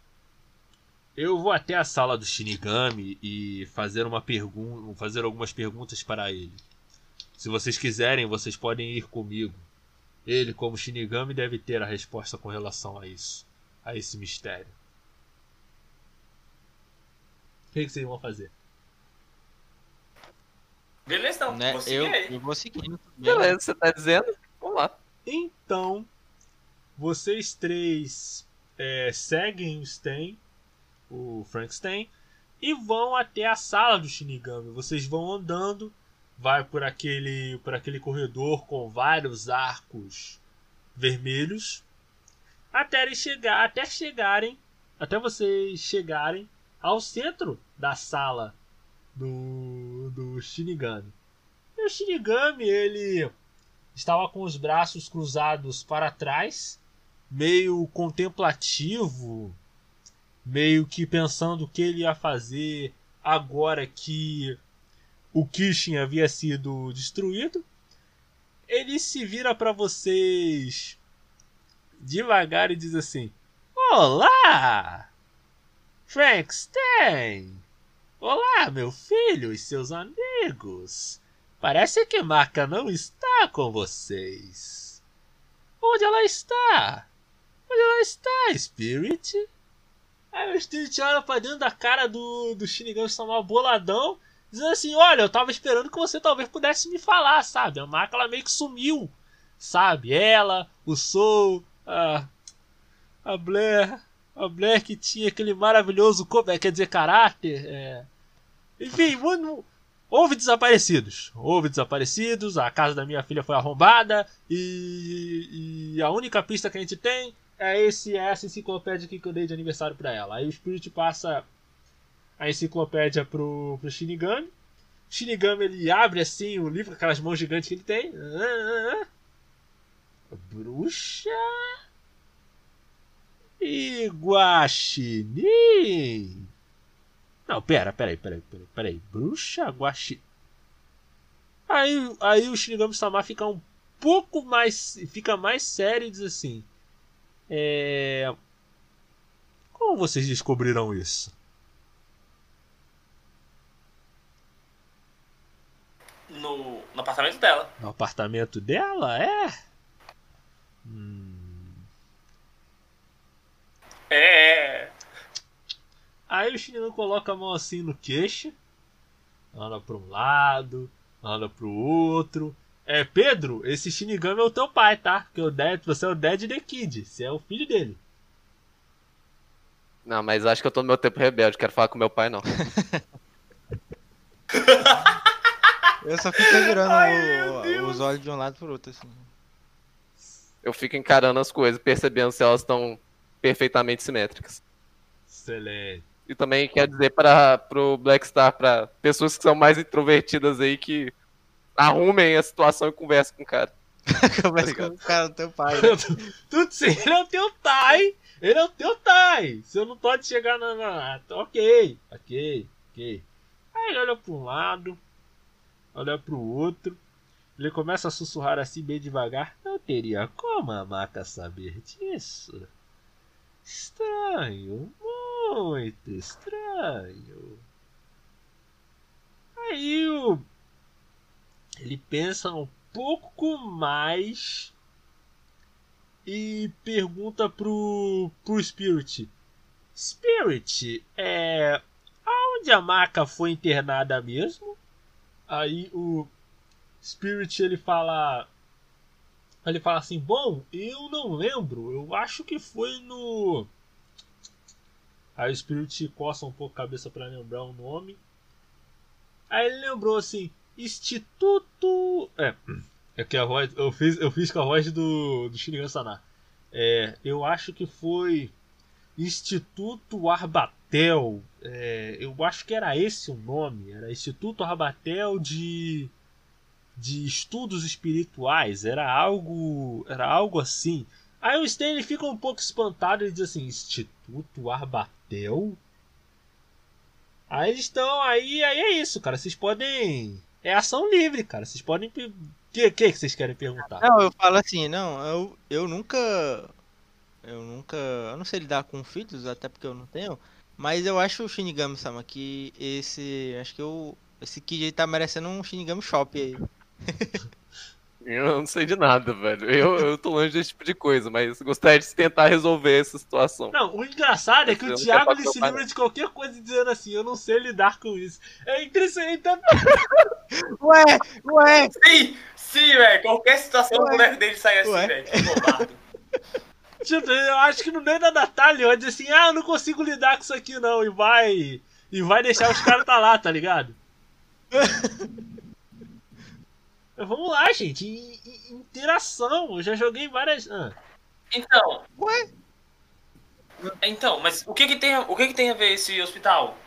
Speaker 1: eu vou até a sala do Shinigami e fazer uma pergunta, fazer algumas perguntas para ele. Se vocês quiserem, vocês podem ir comigo. Ele, como Shinigami, deve ter a resposta com relação a isso, a esse mistério. O que, que vocês vão fazer?
Speaker 3: Beleza, então.
Speaker 2: Né?
Speaker 3: Vou seguir
Speaker 2: Eu,
Speaker 3: aí.
Speaker 2: eu vou seguindo.
Speaker 4: Beleza, você tá dizendo? Vamos lá.
Speaker 1: Então, vocês três é, seguem o Sten, o Frankenstein, e vão até a sala do Shinigami. Vocês vão andando, vai por aquele, por aquele corredor com vários arcos vermelhos, até chegar, até chegarem, até vocês chegarem ao centro da sala do, do Shinigami. E o Shinigami, ele estava com os braços cruzados para trás, meio contemplativo, meio que pensando o que ele ia fazer agora que o Kishin havia sido destruído. Ele se vira para vocês devagar e diz assim: Olá, Frankenstein! Olá, meu filho e seus amigos! Parece que Maca não está com vocês. Onde ela está? Onde ela está, Spirit? Aí o Spirit olha pra dentro da cara do, do Shinigami Sama boladão, dizendo assim: Olha, eu tava esperando que você talvez pudesse me falar, sabe? A Maca ela meio que sumiu, sabe? Ela, o Soul, a, a Blair, a Blair que tinha aquele maravilhoso, co- quer dizer, caráter. É. Enfim, mano, Houve desaparecidos. Houve desaparecidos, a casa da minha filha foi arrombada e, e a única pista que a gente tem é esse é essa enciclopédia que eu dei de aniversário pra ela. Aí o Spirit passa a enciclopédia pro, pro Shinigami. O Shinigami ele abre assim o livro com aquelas mãos gigantes que ele tem. Ah, ah, ah. Bruxa e. Não, pera, peraí, peraí, peraí, peraí. Bruxa Guaxi. Aí, aí o Shinigami Sama fica um pouco mais. fica mais sério e diz assim. É. Como vocês descobriram isso?
Speaker 3: No, no apartamento dela.
Speaker 1: No apartamento dela? É? Hum.
Speaker 3: É.
Speaker 1: Aí o Shinigami coloca a mão assim no queixo, anda para um lado, anda para o outro, É, Pedro, esse Shinigami é o teu pai, tá? Porque o Dad, você é o Dad The Kid. Você é o filho dele.
Speaker 4: Não, mas acho que eu tô no meu tempo rebelde, quero falar com meu pai, não. (laughs)
Speaker 2: Eu só fico virando
Speaker 3: Ai,
Speaker 2: o- os olhos de um lado pro outro, assim.
Speaker 4: Eu fico encarando as coisas, percebendo se elas estão perfeitamente simétricas.
Speaker 1: Excelente.
Speaker 4: E também quero dizer para pro Black Star, para pessoas que são mais introvertidas aí, que arrumem a situação e conversem com o cara. (laughs)
Speaker 2: Conversa com o cara do teu pai. (laughs) né?
Speaker 1: Tudo sim, ele é o teu Tai. Ele é o teu Tai. Você não pode chegar na. na- ok, ok, ok. Aí ele olha para um lado, olha para o outro. Ele começa a sussurrar assim bem devagar. Não teria como a maca saber disso. Estranho, muito estranho. Aí o. Ele pensa um pouco mais e pergunta pro, pro Spirit: Spirit, é. Aonde a maca foi internada mesmo? Aí o Spirit ele fala. Ele fala assim: Bom, eu não lembro, eu acho que foi no. Aí o Spirit coça um pouco a cabeça para lembrar o nome. Aí ele lembrou assim: Instituto. É, é que a voz. Eu fiz, eu fiz com a voz do, do Shinigami Sana. É, eu acho que foi Instituto Arbatel. É, eu acho que era esse o nome. Era Instituto Arbatel de de estudos espirituais. Era algo, era algo assim. Aí o Stanley fica um pouco espantado e diz assim: Instituto Arbatel? Aí eles estão aí, aí é isso, cara. Vocês podem. É ação livre, cara. Vocês podem. O que, que que vocês querem perguntar?
Speaker 2: Não, eu falo assim, não, eu, eu nunca. Eu nunca. Eu não sei lidar com filhos, até porque eu não tenho. Mas eu acho o Shinigami Sama que esse. Acho que eu. Esse Kid aí tá merecendo um Shinigami Shop aí. (laughs)
Speaker 4: Eu não sei de nada, velho. Eu, eu tô longe desse tipo de coisa, mas gostaria de tentar resolver essa situação.
Speaker 1: Não, o engraçado é que
Speaker 4: Eu
Speaker 1: o Thiago ele se livra de qualquer coisa dizendo assim: Eu não sei lidar com isso. É interessante. Então,
Speaker 2: Ué, ué!
Speaker 3: Sim, sim, velho. Qualquer situação o
Speaker 2: Ué.
Speaker 3: boneco dele sai assim, velho. Que (laughs) covarde.
Speaker 1: tipo, eu acho que no meio da Natália vai dizer assim: Ah, eu não consigo lidar com isso aqui não. E vai. E vai deixar os caras tá lá, tá ligado? (laughs) Mas Vamos lá, gente. I- i- Interação. Eu já joguei várias. Ah.
Speaker 3: Então.
Speaker 2: Ué?
Speaker 3: Então, mas o que que tem, o que que tem a ver esse hospital?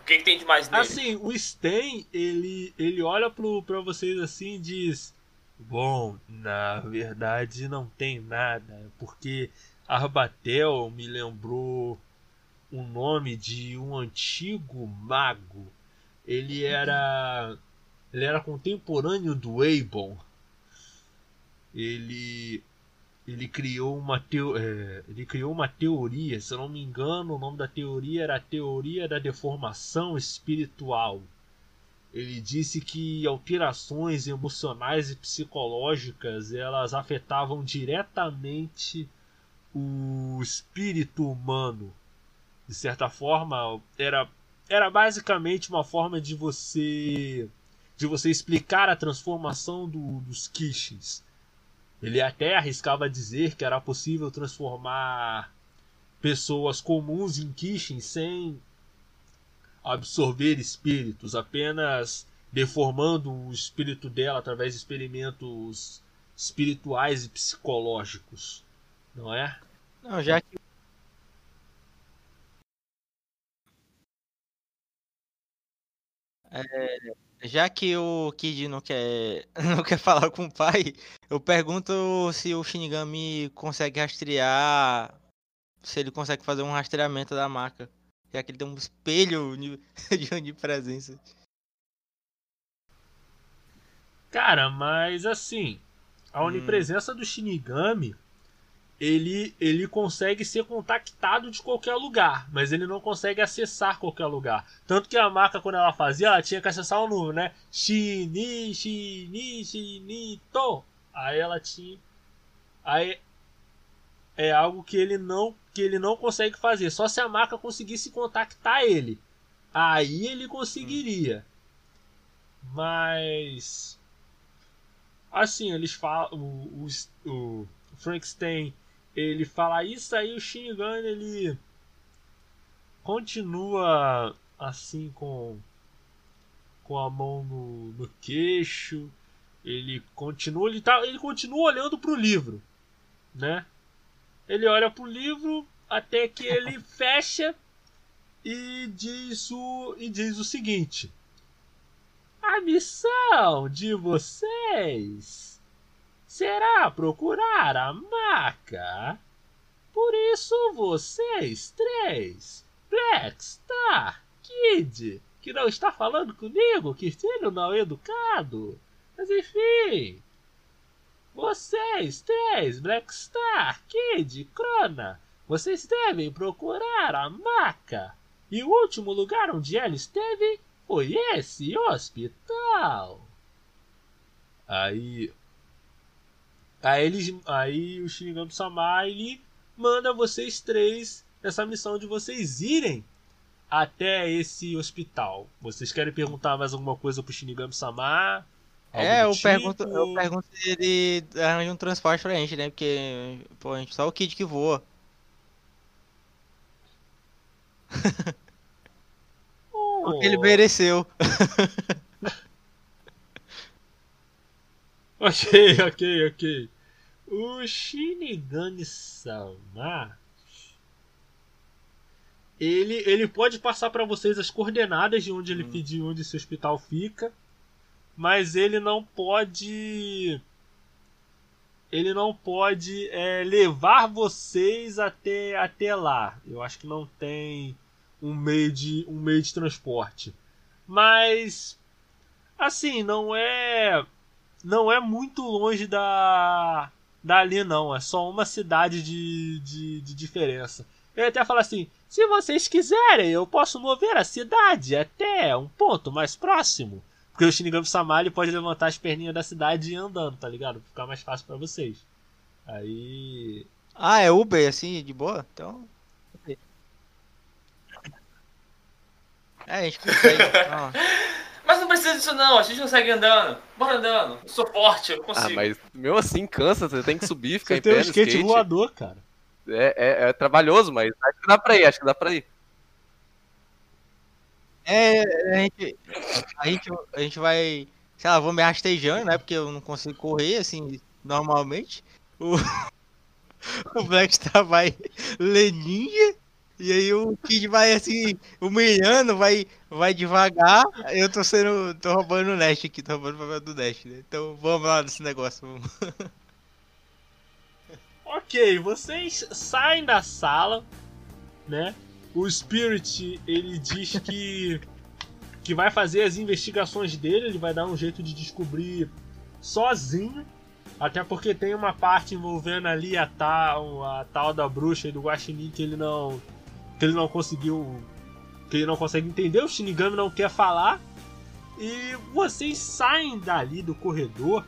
Speaker 3: O que que tem de mais nele?
Speaker 1: Assim, o Sten, ele, ele olha pro, pra vocês assim e diz: Bom, na verdade não tem nada, porque Arbatel me lembrou o nome de um antigo mago. Ele era. Ele era contemporâneo do Aebon. Ele. Ele criou uma teo, é, ele criou uma teoria, se eu não me engano, o nome da teoria era a teoria da deformação espiritual. Ele disse que alterações emocionais e psicológicas elas afetavam diretamente o espírito humano. De certa forma, era era basicamente uma forma de você de você explicar a transformação do- dos Kishins. Ele até arriscava dizer que era possível transformar pessoas comuns em Kishin sem absorver espíritos, apenas deformando o espírito dela através de experimentos espirituais e psicológicos, não é?
Speaker 2: Não, já que. É, já que o Kid não quer, (laughs) não quer falar com o pai, eu pergunto se o Shinigami consegue rastrear. Se ele consegue fazer um rastreamento da marca. Já que ele tem um espelho de (laughs) onipresença.
Speaker 1: Cara, mas assim, a
Speaker 2: Hum.
Speaker 1: onipresença do Shinigami, ele, ele consegue ser contactado de qualquer lugar, mas ele não consegue acessar qualquer lugar. Tanto que a marca, quando ela fazia, ela tinha que acessar o número, né? Shini, Shini, Shinito. Aí ela tinha. Aí é algo que ele não que ele não consegue fazer. Só se a marca conseguisse contactar ele. Aí ele conseguiria. Mas Assim, eles falam. O, o, o Frankenstein ele fala isso aí, o Shinigami ele continua assim com com a mão no, no queixo. Ele continua, ele tá, ele continua olhando pro livro, né? Ele olha pro livro até que ele (laughs) fecha e diz o e diz o seguinte: A missão de vocês será procurar a maca. Por isso vocês três, Black Star, Kid, que não está falando comigo, que filho não educado. Mas enfim, vocês três, Black Star, Kid, Crona, vocês devem procurar a maca. E o último lugar onde ela esteve foi esse hospital. Aí. Aí, eles, aí o Shinigami Sama ele manda vocês três nessa missão de vocês irem até esse hospital. Vocês querem perguntar mais alguma coisa pro Shinigami Sama?
Speaker 2: É, eu
Speaker 1: do
Speaker 2: pergunto,
Speaker 1: tipo?
Speaker 2: eu pergunto se ele arranja um transporte pra gente, né? Porque, pô, a gente só o Kid que voa. (laughs) Porque ele
Speaker 1: Oh.
Speaker 2: mereceu.
Speaker 1: Ok, ok, ok. O Shinigami Sama. Ele, ele pode passar para vocês as coordenadas de onde ele fi- de onde esse hospital fica, mas ele não pode ele não pode é, levar vocês até até lá. Eu acho que não tem um meio de um meio de transporte. Mas assim, não é não é muito longe da dali não, é só uma cidade de, de, de diferença. Ele até fala assim: se vocês quiserem, eu posso mover a cidade até um ponto mais próximo. Porque o Shinigami Sama ele pode levantar as perninhas da cidade e ir andando, tá ligado? Pra ficar mais fácil pra vocês. Aí.
Speaker 2: Ah, é Uber, assim, de boa? Então. É, a gente consegue. (laughs)
Speaker 3: Mas não precisa disso não, a gente consegue andando. Bora andando. Eu sou forte, eu
Speaker 4: Ah,
Speaker 3: consigo.
Speaker 4: mas mesmo assim cansa, você tem que subir, ficar
Speaker 1: Você
Speaker 4: em
Speaker 1: tem
Speaker 4: pé
Speaker 1: um
Speaker 4: no
Speaker 1: skate,
Speaker 4: skate.
Speaker 1: voador, cara.
Speaker 4: É, é, é trabalhoso, mas acho que dá pra ir, acho que dá pra ir.
Speaker 2: É, a gente, a gente, a gente vai, sei lá, vou me rastejando, né? Porque eu não consigo correr assim normalmente. O, (laughs) o Blackstar vai ler ninja. E aí o Kid vai assim, humilhando, vai, vai devagar. Eu tô sendo. tô roubando o Nest aqui, tô roubando o papel do Nest, né? Então vamos lá nesse negócio. Vamos. (laughs)
Speaker 1: Ok, vocês saem da sala, né? O Spirit ele diz que que vai fazer as investigações dele, ele vai dar um jeito de descobrir sozinho, até porque tem uma parte envolvendo ali a tal, a tal da bruxa e do Guaxinim que ele não que ele não conseguiu que ele não consegue entender, o Shinigami não quer falar. E vocês saem dali do corredor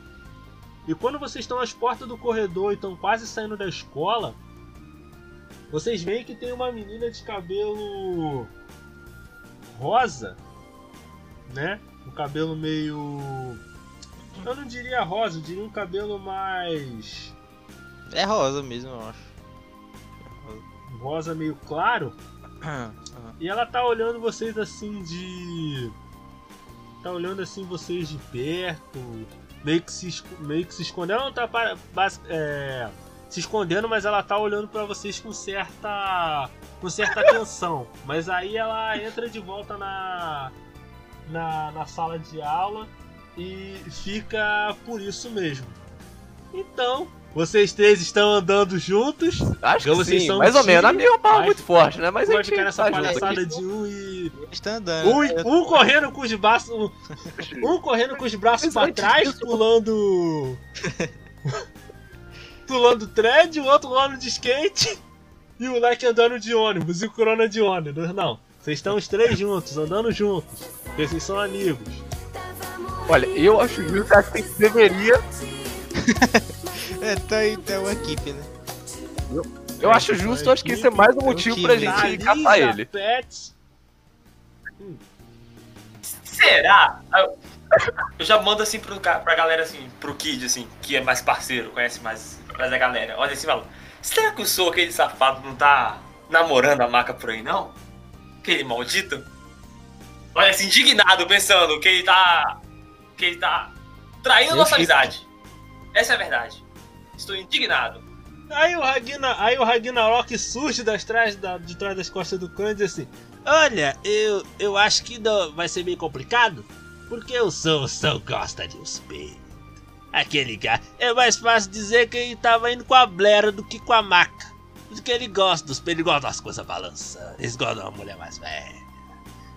Speaker 1: e quando vocês estão às portas do corredor e estão quase saindo da escola, vocês veem que tem uma menina de cabelo rosa, né? Um cabelo meio. Eu não diria rosa, eu diria um cabelo mais.
Speaker 2: É rosa mesmo, eu acho.
Speaker 1: Rosa meio claro.
Speaker 2: Aham.
Speaker 1: E ela tá olhando vocês assim de. Tá olhando assim vocês de perto. Meio que se, meio que se escondendo. Ela não tá para- é, se escondendo, mas ela tá olhando pra vocês com certa. com certa atenção. Mas aí ela entra de volta na. na, na sala de aula e fica por isso mesmo. Então, vocês três estão andando juntos.
Speaker 4: Acho que
Speaker 1: Então vocês
Speaker 4: sim,
Speaker 1: são
Speaker 4: mais ou
Speaker 1: time,
Speaker 4: menos. A minha é uma
Speaker 1: mas-
Speaker 4: muito forte, né? Mas a gente
Speaker 1: ficar nessa
Speaker 4: tá
Speaker 1: palhaçada de um e.
Speaker 2: Está andando.
Speaker 1: Um, um correndo com os braços. Um, um correndo com os braços pra trás, pulando. pulando thread, o outro andando de skate. E o moleque andando de ônibus. E o Corona de ônibus. Não. Vocês estão os três juntos, andando juntos. Porque vocês são amigos.
Speaker 4: Olha, eu acho justo, acho que deveria. (laughs)
Speaker 2: É, tá aí, tá uma equipe, né?
Speaker 4: Eu acho justo, acho que isso é mais um
Speaker 2: um
Speaker 4: motivo pra gente caçar ele.
Speaker 1: Pet.
Speaker 3: Será? Eu, eu já mando assim pro, pra galera assim, pro Kid, assim, que é mais parceiro, conhece mais, mais a galera. Olha assim e fala, será que o sou aquele safado não tá namorando a maca por aí, não? Aquele maldito? Olha assim, indignado, pensando que ele tá. que ele tá traindo
Speaker 2: Eu
Speaker 3: nossa
Speaker 2: fico.
Speaker 3: amizade. Essa é a verdade. Estou indignado.
Speaker 1: Aí o, Ragna, aí o Ragnarok surge das trás, da, de trás das costas do clã e diz assim: Olha, eu, eu acho que não- vai ser meio complicado, porque o Sou só gosta de um espelho. Aquele cara, é mais fácil dizer que ele tava indo com a Blera do que com a Maca. Porque ele gosta dos espelhos, ele gosta das coisas balançando, eles gostam de uma mulher mais velha.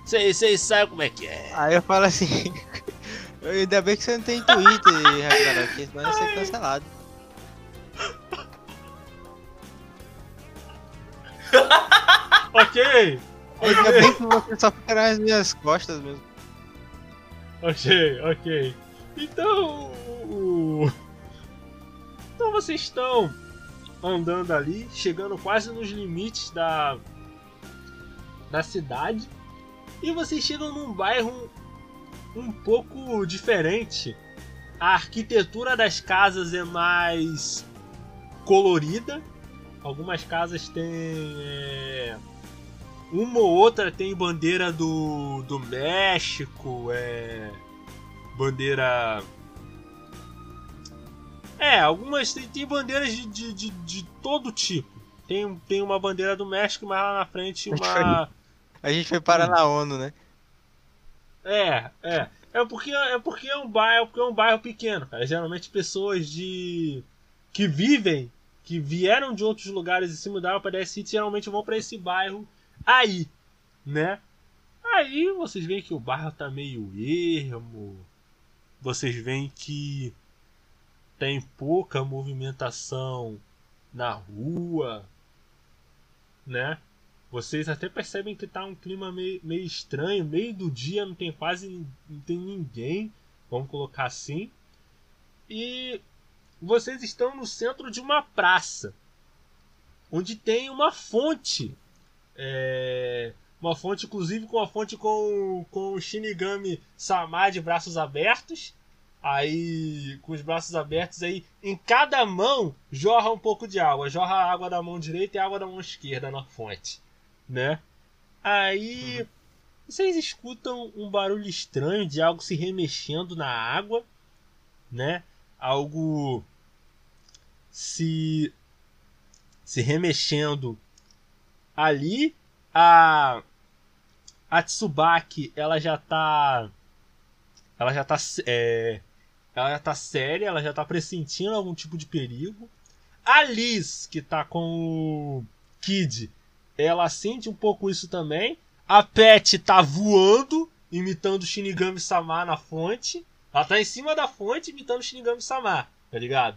Speaker 1: Vocês vocês sabem como é que é.
Speaker 2: Aí eu falo assim. (laughs) Ainda bem que você não tem Twitter, (laughs) Ragnarok, senão ia ser cancelado.
Speaker 1: Ok,
Speaker 2: Ainda
Speaker 1: ok.
Speaker 2: bem que você só fica nas minhas costas mesmo.
Speaker 1: Ok, ok. Então. Então vocês estão andando ali, chegando quase nos limites da. da cidade. E vocês chegam num bairro um pouco diferente. A arquitetura das casas é mais colorida. Algumas casas têm. é, uma ou outra tem bandeira do, do México, é. Bandeira. É, algumas tem, tem bandeiras de, de, de, de todo tipo. Tem, tem uma bandeira do México, mas lá na frente (laughs) uma.
Speaker 2: A gente foi parar na ONU, né?
Speaker 1: É, é. É porque é porque é um bairro, é porque é um bairro pequeno, cara. Geralmente pessoas de que vivem, que vieram de outros lugares e se mudaram para Death City, geralmente vão para esse bairro aí, né? Aí vocês veem que o bairro tá meio ermo. Vocês veem que tem pouca movimentação na rua, né? Vocês até percebem que tá um clima meio, meio estranho, meio do dia não tem quase não tem ninguém, vamos colocar assim. E vocês estão no centro de uma praça, onde tem uma fonte, é, uma fonte inclusive com a fonte com, com o Shinigami Sama de braços abertos. Aí, com os braços abertos aí, em cada mão jorra um pouco de água. Jorra a água da mão direita e a água da mão esquerda na fonte né? Aí vocês escutam um barulho estranho de algo se remexendo na água, né? Algo se se remexendo ali. A a Tsubaki, ela já tá ela já tá é, ela já tá séria, ela já tá pressentindo algum tipo de perigo. A Liz, que tá com o Kid, ela sente um pouco isso também. A Pet tá voando, imitando o Shinigami Sama na fonte. Ela tá em cima da fonte imitando o Shinigami Sama, tá ligado?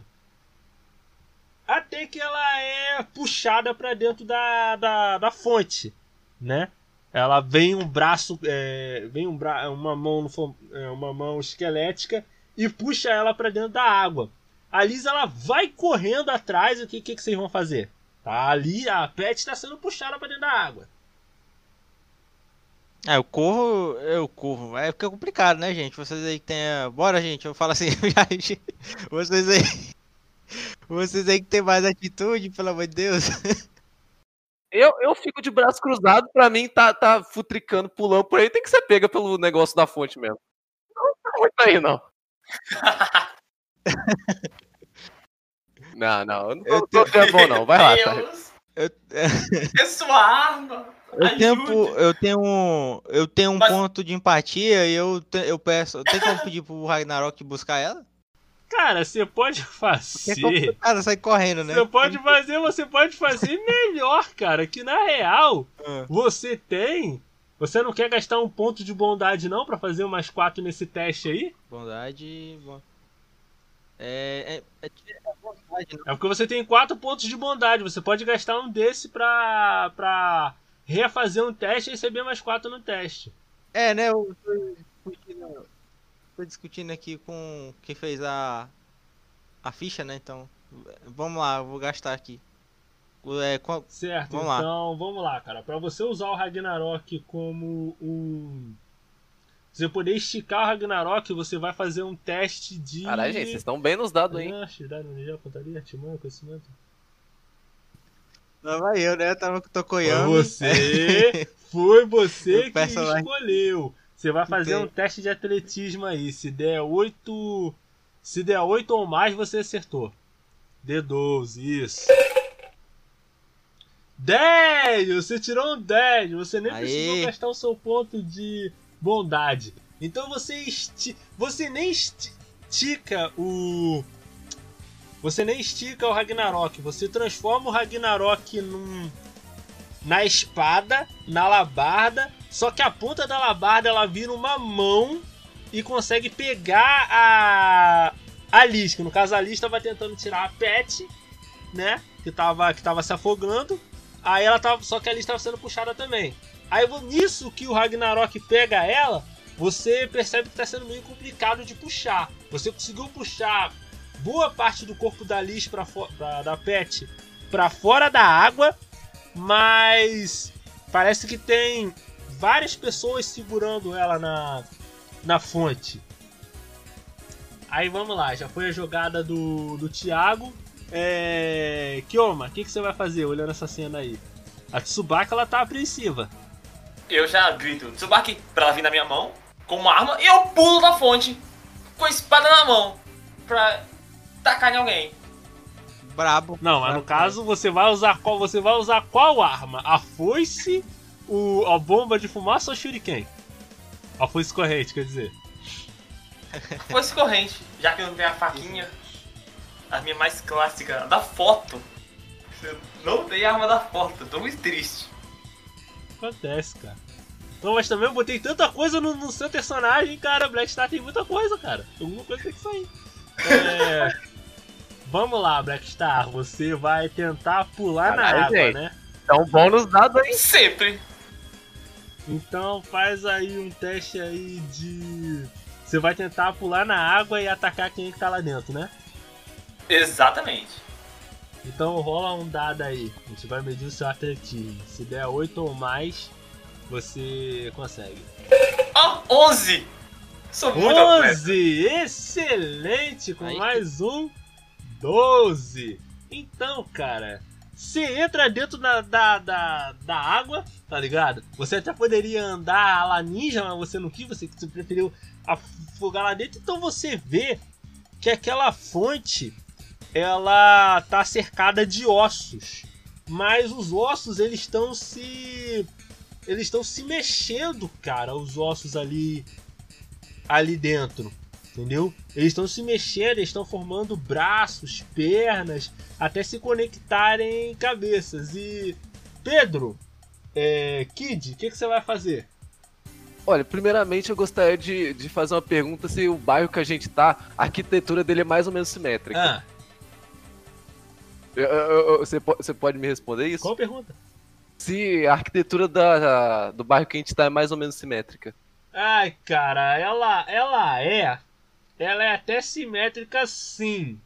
Speaker 1: Até que ela é puxada pra dentro da, da, da fonte, né? Ela vem um braço, é, vem um bra uma mão é, uma mão esquelética e puxa ela pra dentro da água. A Liz ela vai correndo atrás. O que, que, que vocês vão fazer? Tá ali, a Pet está sendo puxada pra dentro da água.
Speaker 2: É, eu corro, eu corro. É porque é complicado, né, gente? Vocês aí que tem. Bora, gente, eu falo assim. (laughs) Vocês aí. Vocês aí que tem mais atitude, pelo amor de Deus.
Speaker 4: Eu, eu fico de braço cruzado, pra mim tá, tá futricando, pulando por aí, tem que ser pega pelo negócio da fonte mesmo. Não tá muito aí, não. (laughs) Não, não, eu não
Speaker 2: Eu
Speaker 4: tô, tô bom não, vai lá, tá?
Speaker 3: Deus,
Speaker 2: Eu, (laughs)
Speaker 3: é sua arma.
Speaker 2: eu tenho, eu tenho um, eu tenho um
Speaker 3: Mas-
Speaker 2: ponto de empatia e eu, te- eu peço. Tem como pedir pro Ragnarok buscar ela?
Speaker 1: Cara, você pode (laughs)
Speaker 2: é
Speaker 1: fazer.
Speaker 2: complicado sair correndo, né?
Speaker 1: Você pode fazer, você pode fazer melhor, cara. Que na real, (laughs)
Speaker 2: Ah.
Speaker 1: você tem. Você não quer gastar um ponto de bondade, não, pra fazer umas quatro nesse teste aí?
Speaker 2: Bondade. Bom. É. É, é, é bondade, não.
Speaker 1: É porque você tem quatro pontos de bondade. Você pode gastar um desse pra. pra refazer um teste e receber mais quatro no teste.
Speaker 2: É, né? Eu tô discutindo, tô discutindo aqui com quem fez a. A ficha, né? Então. Vamos lá, eu vou gastar aqui. É, qua-
Speaker 1: Certo,
Speaker 2: Vamos lá.
Speaker 1: então vamos lá, cara. Pra você usar o Ragnarok como um você poder esticar o Ragnarok, você vai fazer um teste de.
Speaker 4: Caralho, gente, vocês estão bem nos dados, hein?
Speaker 1: Ah, atividade, energia, pontaria, artimanha, conhecimento.
Speaker 2: Lá vai eu, né? Tava com o
Speaker 1: Foi
Speaker 2: Tokoyami.
Speaker 1: você, foi você (laughs) que escolheu. Você vai fazer um teste de atletismo aí. Se der 8. Se der 8 ou mais, você acertou. D12, isso. 10! Você tirou um 10. Você nem
Speaker 2: Aê.
Speaker 1: precisou gastar o seu ponto de bondade. Então você esti... Você nem esti- estica o. Você nem estica o Ragnarok. Você transforma o Ragnarok num. Na espada, na alabarda. Só que a ponta da alabarda ela vira uma mão e consegue pegar a. A Liz, que no caso a Liz estava tentando tirar a Pet, né? Que tava, que tava se afogando. Aí ela tava. Só que a Liz estava sendo puxada também. Aí nisso que o Ragnarok pega ela, você percebe que tá sendo meio complicado de puxar. Você conseguiu puxar boa parte do corpo da Liz fo- da, da Pet para fora da água, mas parece que tem várias pessoas segurando ela na, na fonte. Aí vamos lá, já foi a jogada do, do Thiago. É... Kioma, o que, que você vai fazer olhando essa cena aí? A Tsubaka ela tá apreensiva.
Speaker 3: Eu já grito, Tsubaki, pra ela vir na minha mão, com uma arma, e eu pulo da fonte, com a espada na mão, pra tacar em alguém.
Speaker 2: Brabo.
Speaker 1: Não, mas no caso você vai usar qual você vai usar qual arma? A foice, o, a bomba de fumaça ou o shuriken? A foice corrente, quer dizer. (laughs)
Speaker 3: Fosse corrente, já que eu não tenho a faquinha, a minha mais clássica, a da foto. Eu não tenho a arma da foto, tô muito triste.
Speaker 1: Acontece, cara. Então, mas também eu botei tanta coisa no, no seu personagem, cara. Black Star tem muita coisa, cara. Alguma coisa tem que sair. É... (laughs) Vamos lá, Black Star. Você vai tentar pular na
Speaker 4: Caralho,
Speaker 1: água,
Speaker 4: gente.
Speaker 1: né?
Speaker 4: Então, bom nos dados aí.
Speaker 3: Sempre.
Speaker 1: Então faz aí um teste aí de. Você vai tentar pular na água e atacar quem que tá lá dentro, né?
Speaker 3: Exatamente.
Speaker 1: Então rola um dado aí. A gente vai medir o seu atletismo. Se der 8 ou mais, você consegue.
Speaker 3: Ó, 11! Sou muito atleta.
Speaker 1: 11! Excelente! Com
Speaker 2: Aí.
Speaker 1: mais um 12! Então, cara, você entra dentro da, da, da, da água, tá ligado? Você até poderia andar la ninja, mas você não quis, você, você preferiu afogar lá dentro. Então você vê que aquela fonte ela tá cercada de ossos. Mas os ossos eles estão se eles estão se mexendo, cara, os ossos ali ali dentro, entendeu? Eles estão se mexendo, eles estão formando braços, pernas, até se conectarem em cabeças. E Pedro, é, Kid, o que, que você vai fazer?
Speaker 4: Olha, primeiramente eu gostaria de, de fazer uma pergunta se o bairro que a gente tá, a arquitetura dele é mais ou menos simétrica.
Speaker 1: Ah,
Speaker 4: Eu- eu- eu- Você po- você pode me responder isso?
Speaker 1: qual a pergunta?
Speaker 4: Se a arquitetura da, do bairro que a gente tá é mais ou menos simétrica.
Speaker 1: Ai, cara, ela, ela é, ela é até simétrica sim,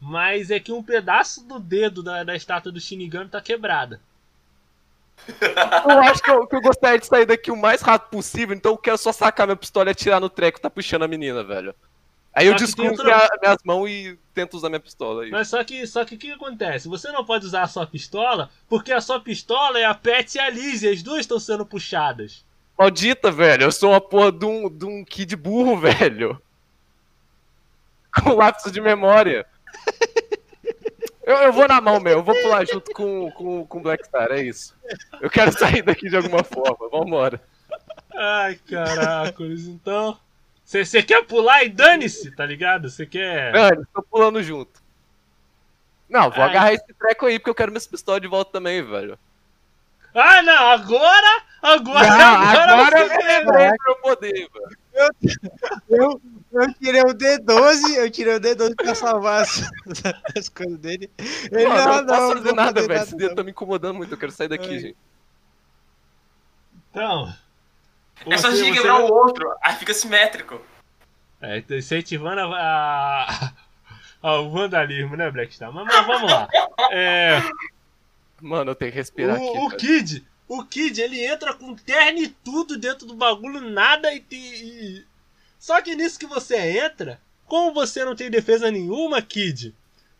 Speaker 1: mas é que um pedaço do dedo da, da estátua do Shinigami tá quebrada.
Speaker 4: Eu acho que eu, que eu gostaria de sair daqui o mais rápido possível, então eu quero só sacar minha pistola e atirar no treco que tá puxando a menina, velho. Aí eu
Speaker 1: Só que
Speaker 4: descubro
Speaker 1: tem
Speaker 4: minha- minhas mãos e tento usar minha pistola aí.
Speaker 1: Mas só que, só que o que acontece? Você não pode usar a sua pistola, porque a sua pistola é a Pet e a Liz, e as duas estão sendo puxadas.
Speaker 4: Maldita, velho, eu sou uma porra de um, de um kid burro, (laughs) velho. (laughs) Com lapso de memória. Eu, eu vou na mão, meu. Eu vou pular junto com, com, com o Black Star, é isso. Eu quero sair daqui de alguma forma. Vambora.
Speaker 1: Ai, caracos, então. Você quer pular e dane-se, tá ligado? Você quer.
Speaker 4: Mano, tô pulando junto. Não, vou
Speaker 1: Ai.
Speaker 4: agarrar esse treco aí, porque eu quero minhas pistolas de volta também, velho.
Speaker 1: Ah, não, agora! Agora!
Speaker 4: Não, agora
Speaker 1: você
Speaker 4: eu
Speaker 1: quer.
Speaker 4: lembrei pra eu poder, velho.
Speaker 2: Eu, eu tirei o D12, eu tirei o D12 pra salvar as, (laughs) as coisas dele. Ele
Speaker 4: Mano, eu
Speaker 2: não,
Speaker 4: não posso
Speaker 2: não,
Speaker 4: fazer
Speaker 2: vou
Speaker 4: nada, velho. Esse dedo
Speaker 2: não.
Speaker 4: tá me incomodando muito. Eu quero sair daqui,
Speaker 2: Ai.
Speaker 4: gente.
Speaker 1: Então.
Speaker 3: É só a
Speaker 1: você-
Speaker 3: gente
Speaker 1: você-
Speaker 3: quebrar o outro, aí fica simétrico.
Speaker 1: É, tô incentivando a, a, ao vandalismo, né, Blackstar? Mas, mas vamos lá. É,
Speaker 4: Mano, eu tenho que respirar aqui.
Speaker 1: o, o
Speaker 4: velho.
Speaker 1: Kid, O Kid, ele entra com terno e tudo dentro do bagulho, nada e, te- e... Só que nisso que você entra, como você não tem defesa nenhuma, Kid,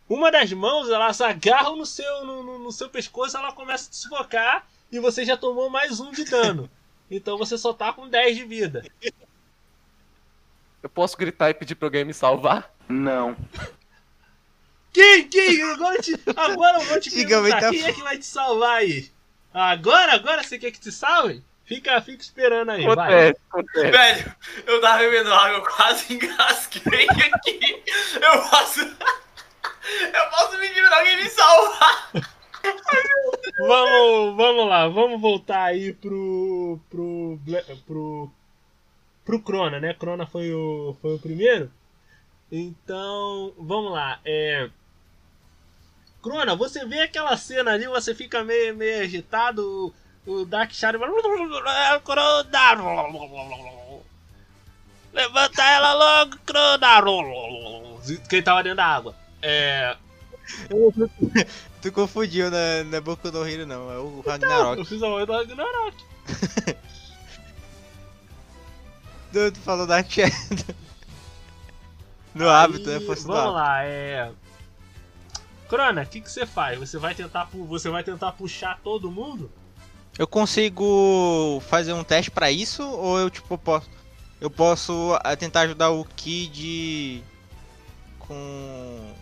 Speaker 1: uma das mãos, elas agarram no seu, no, no- no seu pescoço, ela começa a te sufocar e você já tomou mais um de dano. (laughs) Então você só tá com 10 de vida.
Speaker 4: Eu posso gritar e pedir pra alguém me salvar?
Speaker 5: Não.
Speaker 1: Quem, quem? Agora, eu te- agora eu vou te perguntar,
Speaker 2: tá
Speaker 1: quem é que vai te salvar aí? Agora, agora você quer que te salve? Fica, fica esperando aí, vai.
Speaker 4: Acontece, acontece.
Speaker 3: Velho, eu tava bebendo água, eu quase (laughs) engasguei aqui. Eu posso. Eu posso pedir pra alguém me salvar.
Speaker 1: Vamos, vamos lá, vamos voltar aí pro. pro. Pro. pro Crona, né? Crona foi o, foi o primeiro. Então, vamos lá. É. Crona, você vê aquela cena ali, você fica meio, meio agitado. O Dark Shadow. Crona! Levanta ela logo, Crona! Quem tava dentro da água. É. (laughs)
Speaker 2: Tu confundiu na, na Boku no Hero, não. É o Ragnarok.
Speaker 1: Eu fiz a voz do Ragnarok. (laughs)
Speaker 2: Tu, tu falou Dark Shadow. No hábito, né? Do
Speaker 1: Vamos lá, é. Crona, o que, que você faz? Você vai tentar você vai tentar puxar todo mundo?
Speaker 2: Eu consigo fazer um teste pra isso? Ou eu, tipo, posso. Eu posso ah, tentar ajudar o Kid com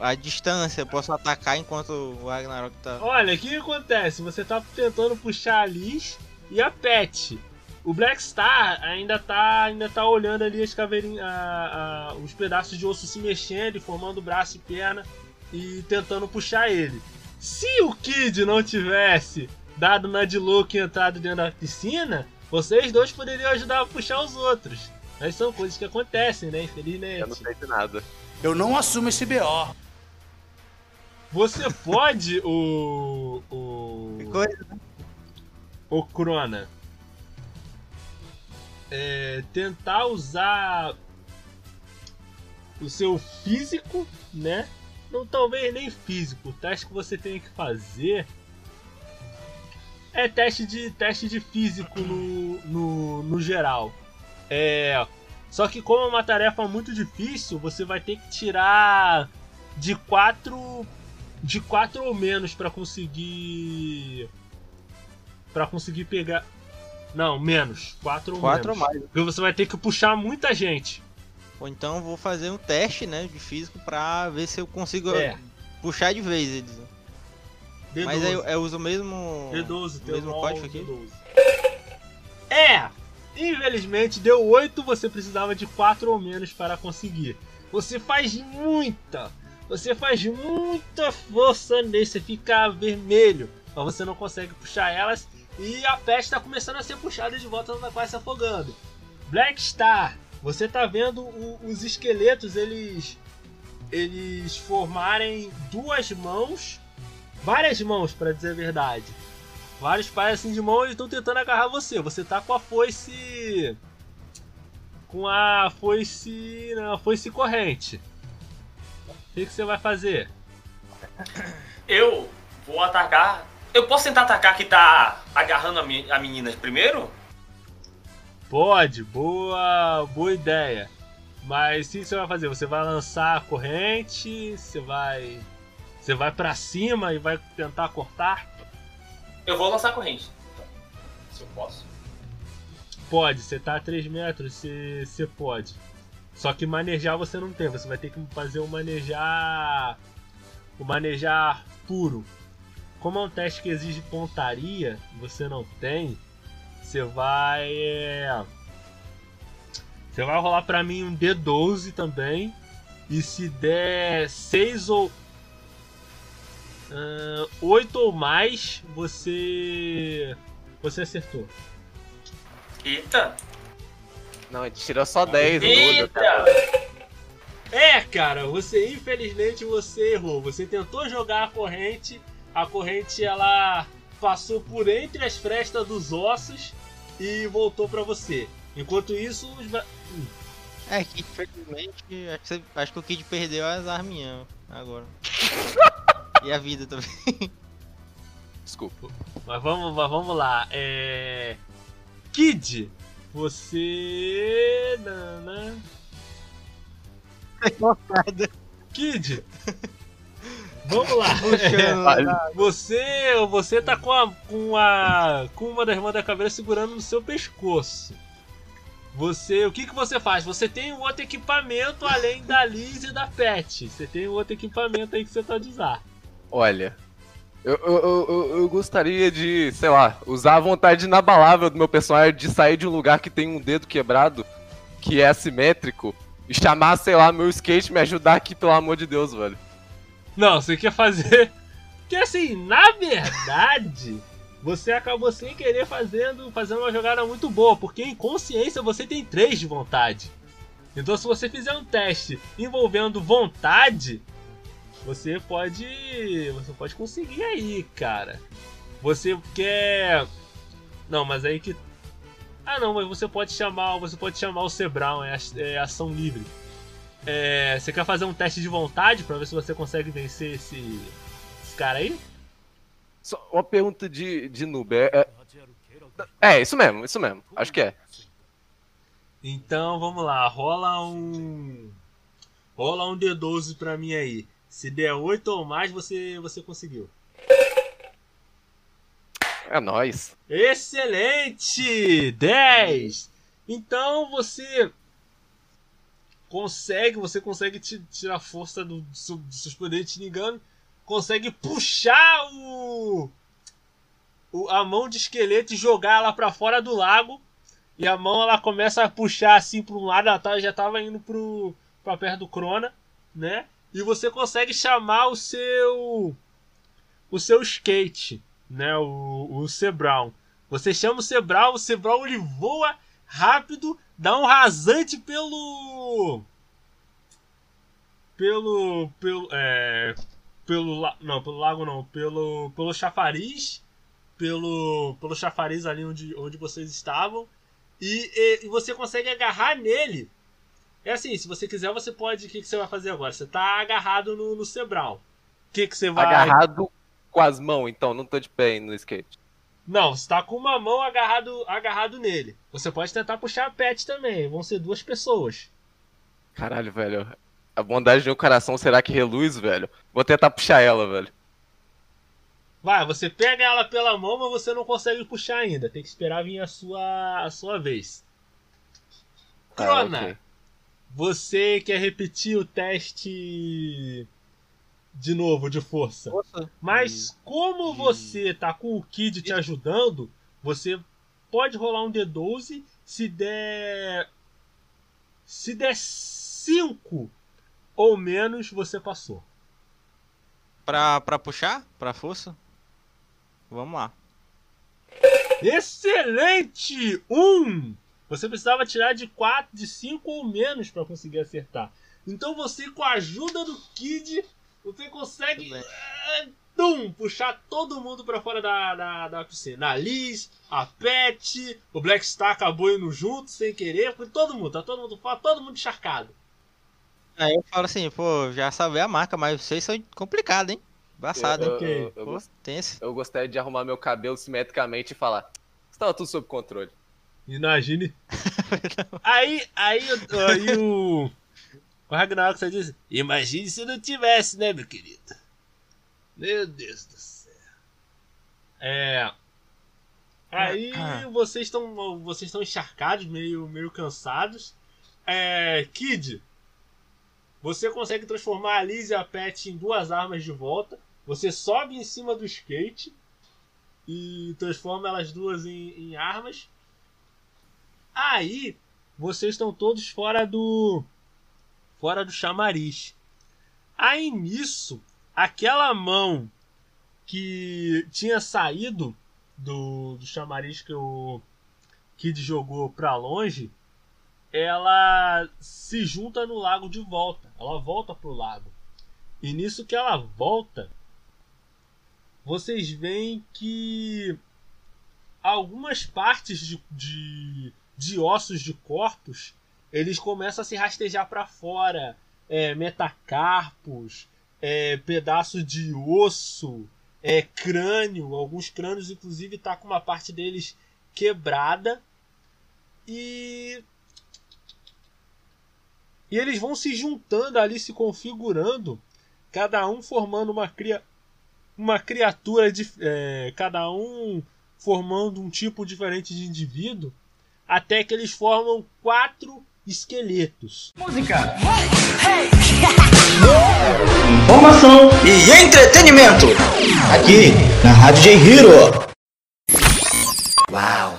Speaker 2: a distância, eu posso atacar enquanto o Ragnarok tá.
Speaker 1: Olha, o que, que acontece? Você tá tentando puxar a Liz e a Pet. O Black Star ainda tá, ainda tá olhando ali as caveirinhas, a- a- os pedaços de osso se mexendo e formando braço e perna e tentando puxar ele. Se o Kid não tivesse dado na de louco e entrado dentro da piscina, vocês dois poderiam ajudar a puxar os outros. Mas são coisas que acontecem, né?
Speaker 4: Eu não
Speaker 1: Infelizmente.
Speaker 4: sei de nada.
Speaker 6: Eu não assumo esse BO.
Speaker 1: Você (laughs) pode, o. O.
Speaker 2: Coisa.
Speaker 1: o Crona é, tentar usar o seu físico, né? Não talvez nem físico. O teste que você tem que fazer é teste de teste de físico no, no, no geral. É, só que como é uma tarefa muito difícil, você vai ter que tirar de quatro de quatro ou menos pra conseguir Pra conseguir pegar não menos quatro ou
Speaker 2: Quatro ou
Speaker 1: menos
Speaker 2: mais.
Speaker 1: porque você vai ter que puxar muita gente
Speaker 2: Ou então vou fazer um teste, né, de físico pra ver se eu consigo
Speaker 1: É.
Speaker 2: puxar de vez eles.
Speaker 1: D12,
Speaker 2: Mas eu, eu uso o mesmo.
Speaker 1: D12
Speaker 2: o mesmo código aqui.
Speaker 1: D12. é infelizmente deu 8 você precisava de 4 ou menos para conseguir você faz muita você faz muita força nesse você fica vermelho mas você não consegue puxar elas e a peste está começando a ser puxada de volta ela tá quase se afogando Black Star você tá vendo o- os esqueletos eles eles formarem duas mãos várias mãos para dizer a verdade vários pais assim de mão estão tentando agarrar você você tá com a foice com a foice não, a foice corrente o que, que você vai fazer
Speaker 3: Eu vou atacar. Eu posso tentar atacar que tá agarrando a, me- a menina primeiro?
Speaker 1: Pode, boa, boa ideia. Mas o que você vai fazer? Você vai lançar a corrente, você vai. Você vai pra cima e vai tentar cortar?
Speaker 3: Eu vou lançar a corrente. Se eu posso.
Speaker 1: Pode, você tá a 3 metros, você, você pode. Só que manejar você não tem, você vai ter que fazer o manejar. O manejar puro. Como é um teste que exige pontaria, você não tem, você vai. é, Você vai rolar pra mim um D12 também. E se der 6 ou. 8 ou mais, você. Você acertou.
Speaker 3: Eita!
Speaker 4: Não, a gente tirou só 10 no olho,
Speaker 3: Eita!
Speaker 4: cara.
Speaker 1: É, cara, você infelizmente você errou. Você tentou jogar a corrente, a corrente ela passou por entre as frestas dos ossos e voltou pra você. Enquanto isso, os bra-
Speaker 2: É que infelizmente acho acho que o Kid perdeu as arminhas agora. (laughs) e a vida também.
Speaker 4: Desculpa.
Speaker 1: Mas vamos, mas vamos lá. É. Kid, você. Nana. Kid! (laughs) Vamos lá. É, você, você tá com a, com a, com uma das mãos da caveira segurando no seu pescoço. Você, o que que você faz? Você tem um outro equipamento além da Liz e da Pet. Você tem um outro equipamento aí que você pode usar.
Speaker 4: Olha, eu, eu, eu, eu gostaria de, sei lá, usar a vontade inabalável do meu personagem de sair de um lugar que tem um dedo quebrado, que é assimétrico, e chamar, sei lá, meu skate me ajudar aqui, pelo amor de Deus, velho.
Speaker 1: Não, você quer fazer. (laughs) Que assim, na verdade, você acabou sem querer fazendo, fazendo uma jogada muito boa, porque em consciência você tem 3 de vontade. Então se você fizer um teste envolvendo vontade, você pode. Você pode conseguir aí, cara. Você quer. Não, mas aí que. Ah não, mas você pode chamar. Você pode chamar o Sebrown, é, é ação livre. É, você quer fazer um teste de vontade pra ver se você consegue vencer esse, esse cara aí?
Speaker 4: Só uma pergunta de, de noob. É, é, é, isso mesmo, isso mesmo. Acho que é.
Speaker 1: Então vamos lá, rola um. Rola um D12 pra mim aí. Se der 8 ou mais, você, você conseguiu.
Speaker 4: É nóis.
Speaker 1: Excelente! 10! Então você consegue, você consegue tirar força do, do, dos seus poderes de Shinigami, consegue puxar o, o, a mão de esqueleto e jogar ela para fora do lago. E a mão ela começa a puxar assim para um lado, ela tá, já tava indo pro, pra perto do Crona, né? E você consegue chamar o seu o seu skate, né? O, o. Você chama o Sebrown, o Sebrown ele voa rápido, dá um rasante pelo pelo pelo é, pelo não pelo lago não pelo pelo chafariz pelo pelo chafariz ali onde, onde vocês estavam e, e, e você consegue agarrar nele. É assim se você quiser você pode o que, que você vai fazer agora? Você tá agarrado no, no Sebral. O que que você vai
Speaker 4: Agarrado com as mãos, então, não tô de pé no skate.
Speaker 1: Não você tá com uma mão agarrado agarrado nele você pode tentar puxar a pet também vão ser duas pessoas
Speaker 4: Caralho, velho. A bondade do meu coração será que reluz, velho? Vou tentar puxar ela, velho.
Speaker 1: Vai, você pega ela pela mão, mas você não consegue puxar ainda. Tem que esperar vir a sua, a sua vez. Crona,
Speaker 4: Ah, ok.
Speaker 1: você quer repetir o teste de novo de força? Mas como você tá com o Kid te ajudando, você pode rolar um D12. Se der. Se der 5 ou menos, você passou.
Speaker 2: Pra, pra puxar? Pra força? Vamos lá.
Speaker 1: Excelente! Um! Você precisava tirar de 4, de 5 ou menos para conseguir acertar. Então você, com a ajuda do Kid, você consegue eh, tum, puxar todo mundo para fora da, da, da piscina. A Liz, a Pet, o Black Star acabou indo junto sem querer. Foi todo mundo, tá todo mundo fora, todo mundo encharcado.
Speaker 2: Aí eu falo assim, pô, já sabia a marca, mas vocês são complicados, hein? Embaçado, hein?
Speaker 4: Eu, eu, eu,
Speaker 2: Pô, tenso.
Speaker 4: eu gostaria de arrumar meu cabelo simetricamente e falar. Estava tudo sob controle.
Speaker 1: Imagine. (laughs) aí, aí, aí o. O Ragnarok só diz: Imagine se não tivesse, né, meu querido? Meu Deus do céu. É. Aí vocês estão vocês estão encharcados, meio, meio cansados. É. Kid, você consegue transformar a Liz e a Pet em duas armas de volta. Você sobe em cima do skate e transforma elas duas em, em armas. Aí vocês estão todos fora do fora do chamariz. Aí nisso, aquela mão que tinha saído do, do chamariz que o Kid jogou pra longe, ela se junta no lago de volta. Ela volta pro lago. E nisso que ela volta, vocês veem que algumas partes de, de, de ossos de corpos eles começam a se rastejar para fora. É, metacarpos, é, pedaço de osso, é crânio, alguns crânios inclusive tá com uma parte deles quebrada. E e eles vão se juntando ali, se configurando, cada um formando uma cria uma criatura de é, cada um formando um tipo diferente de indivíduo, até que eles formam quatro esqueletos.
Speaker 6: Música. Informação e entretenimento. Aqui na Rádio J Hero.
Speaker 5: Wow,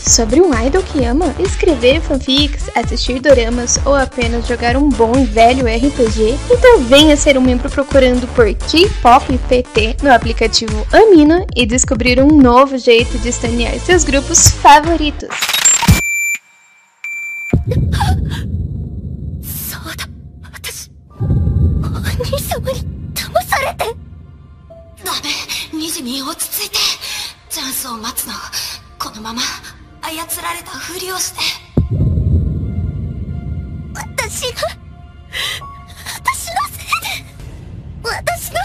Speaker 7: Sobre um idol que ama? Escrever fanfics, assistir doramas ou apenas jogar um bom e velho RPG? Então venha ser um membro procurando por K-Pop PT no aplicativo Amino e descobrir um novo jeito de estanear seus grupos favoritos.
Speaker 8: そうだ私お兄様に騙されてダメニジミ落ち着いてチャンスを待つの このまま操られたふりをして。私が私のせいで私の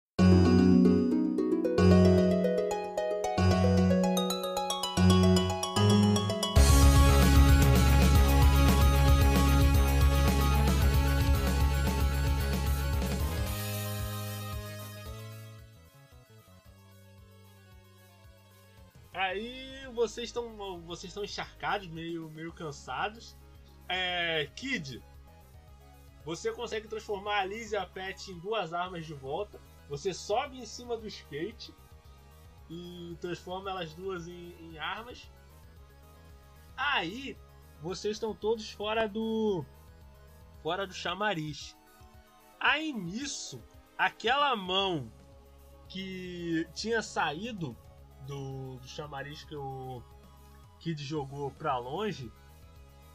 Speaker 1: vocês estão vocês estão encharcados, meio meio cansados. É, Kid, você consegue transformar a Liz e a Pet em duas armas de volta. Você sobe em cima do skate e transforma elas duas em, em armas. Aí vocês estão todos fora do fora do chamariz. Aí nisso, aquela mão que tinha saído do, do chamariz que o Kid jogou pra longe,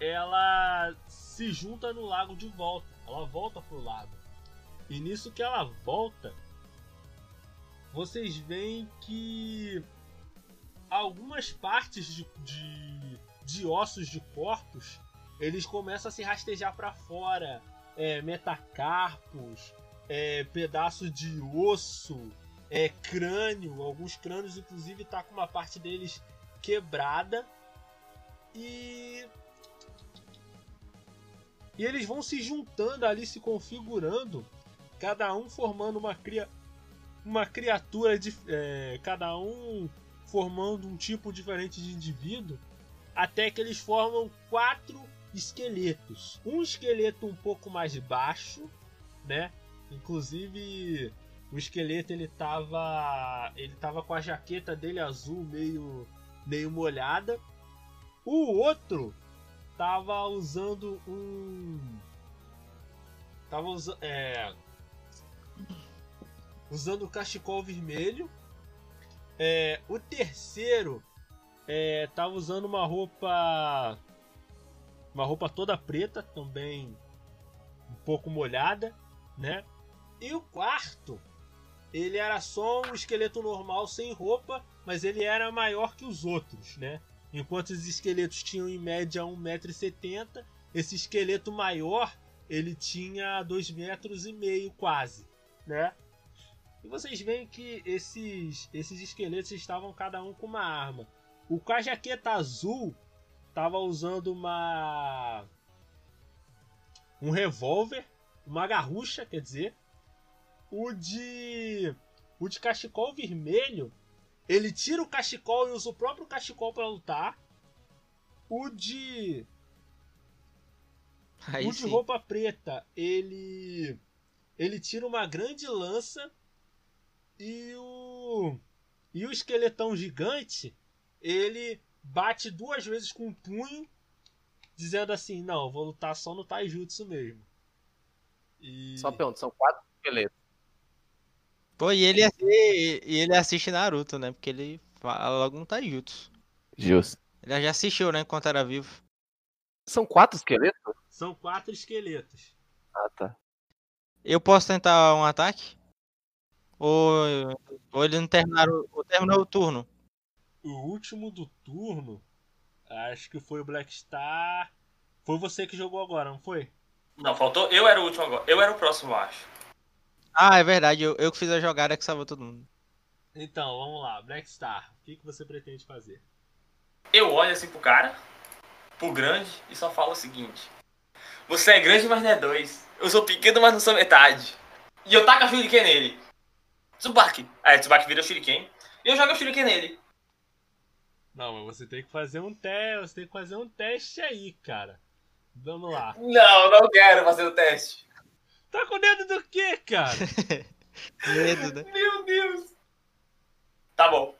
Speaker 1: ela se junta no lago de volta. Ela volta pro lago. E nisso que ela volta, vocês veem que algumas partes de, de, de ossos de corpos eles começam a se rastejar para fora. É, metacarpos, é, pedaços de osso, é, crânio, alguns crânios inclusive tá com uma parte deles quebrada e e eles vão se juntando ali, se configurando, cada um formando uma cria uma criatura de é, cada um formando um tipo diferente de indivíduo, até que eles formam quatro esqueletos. Um esqueleto um pouco mais baixo, né? Inclusive o esqueleto ele tava ele tava com a jaqueta dele azul meio meio molhada. O outro tava usando um tava usa, é, usando o cachecol vermelho. É, o terceiro é, tava usando uma roupa uma roupa toda preta também um pouco molhada, né? E o quarto ele era só um esqueleto normal sem roupa, mas ele era maior que os outros, né? Enquanto os esqueletos tinham em média 1,70m, esse esqueleto maior ele tinha 2,5 metros e meio quase, né? E vocês veem que esses, esses esqueletos estavam cada um com uma arma. O com a jaqueta azul, tava usando uma. Um revólver, uma garrucha, quer dizer. O de. O de cachecol vermelho, ele tira o cachecol e usa o próprio cachecol pra lutar. O de.
Speaker 2: Aí
Speaker 1: o de
Speaker 2: sim.
Speaker 1: roupa preta, ele. Ele tira uma grande lança. E o. E o esqueletão gigante, ele bate duas vezes com um punho, dizendo assim: Não, eu vou lutar só no Taijutsu mesmo. E.
Speaker 4: Só pergunta, são quatro esqueletos.
Speaker 2: Pô, e ele, assi- e ele assiste Naruto, né? Porque ele fala logo no Taijutsu.
Speaker 4: Justo.
Speaker 2: Ele já assistiu, né? Enquanto era vivo.
Speaker 4: São quatro esqueletos?
Speaker 1: São quatro esqueletos.
Speaker 4: Ah, tá.
Speaker 2: Eu posso tentar um ataque? Ou, ou ele não terminaram, ou terminou o turno?
Speaker 1: O último do turno, acho que foi o Black Star. Foi você que jogou agora, não foi?
Speaker 3: Não, faltou. Eu era o último agora. Eu era o próximo, acho.
Speaker 2: Ah, é verdade. Eu, eu que fiz a jogada que salvou todo mundo.
Speaker 1: Então, vamos lá, Black Star, o que, que você pretende fazer?
Speaker 3: Eu olho assim pro cara, pro grande, e só falo o seguinte: Você é grande, mas não é dois. Eu sou pequeno, mas não sou metade. E eu taco a Shuriken nele. Tsubaki. Aí Tsubaki vira o Shuriken. E eu jogo o Shuriken nele.
Speaker 1: Não, mas você tem que fazer um teste, você tem que fazer um teste aí, cara. Vamos lá.
Speaker 3: Não, não quero fazer o teste.
Speaker 1: Tá com medo do quê, cara? (laughs)
Speaker 2: Medo, né?
Speaker 3: Meu Deus. Tá bom.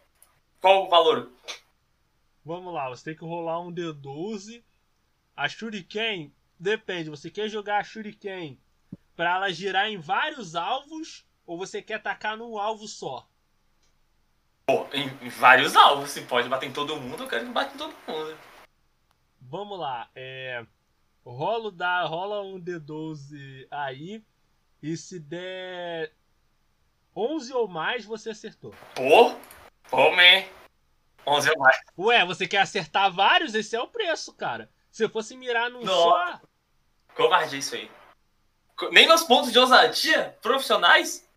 Speaker 3: Qual o valor?
Speaker 1: Vamos lá, você tem que rolar um D12. A Shuriken, depende, você quer jogar a Shuriken pra ela girar em vários alvos ou você quer atacar num alvo só?
Speaker 3: Pô, em, em vários alvos. Se pode bater em todo mundo, eu quero que bata em todo mundo.
Speaker 1: Vamos lá, é. Rolo da, rola um D12 aí. E se der 11 ou mais, você acertou.
Speaker 3: Pô, man. 11 ou mais.
Speaker 1: Ué, você quer acertar vários? Esse é o preço, cara. Se eu fosse mirar num
Speaker 3: Nossa.
Speaker 1: só.
Speaker 3: Covardia isso aí. Nem meus pontos de ousadia profissionais?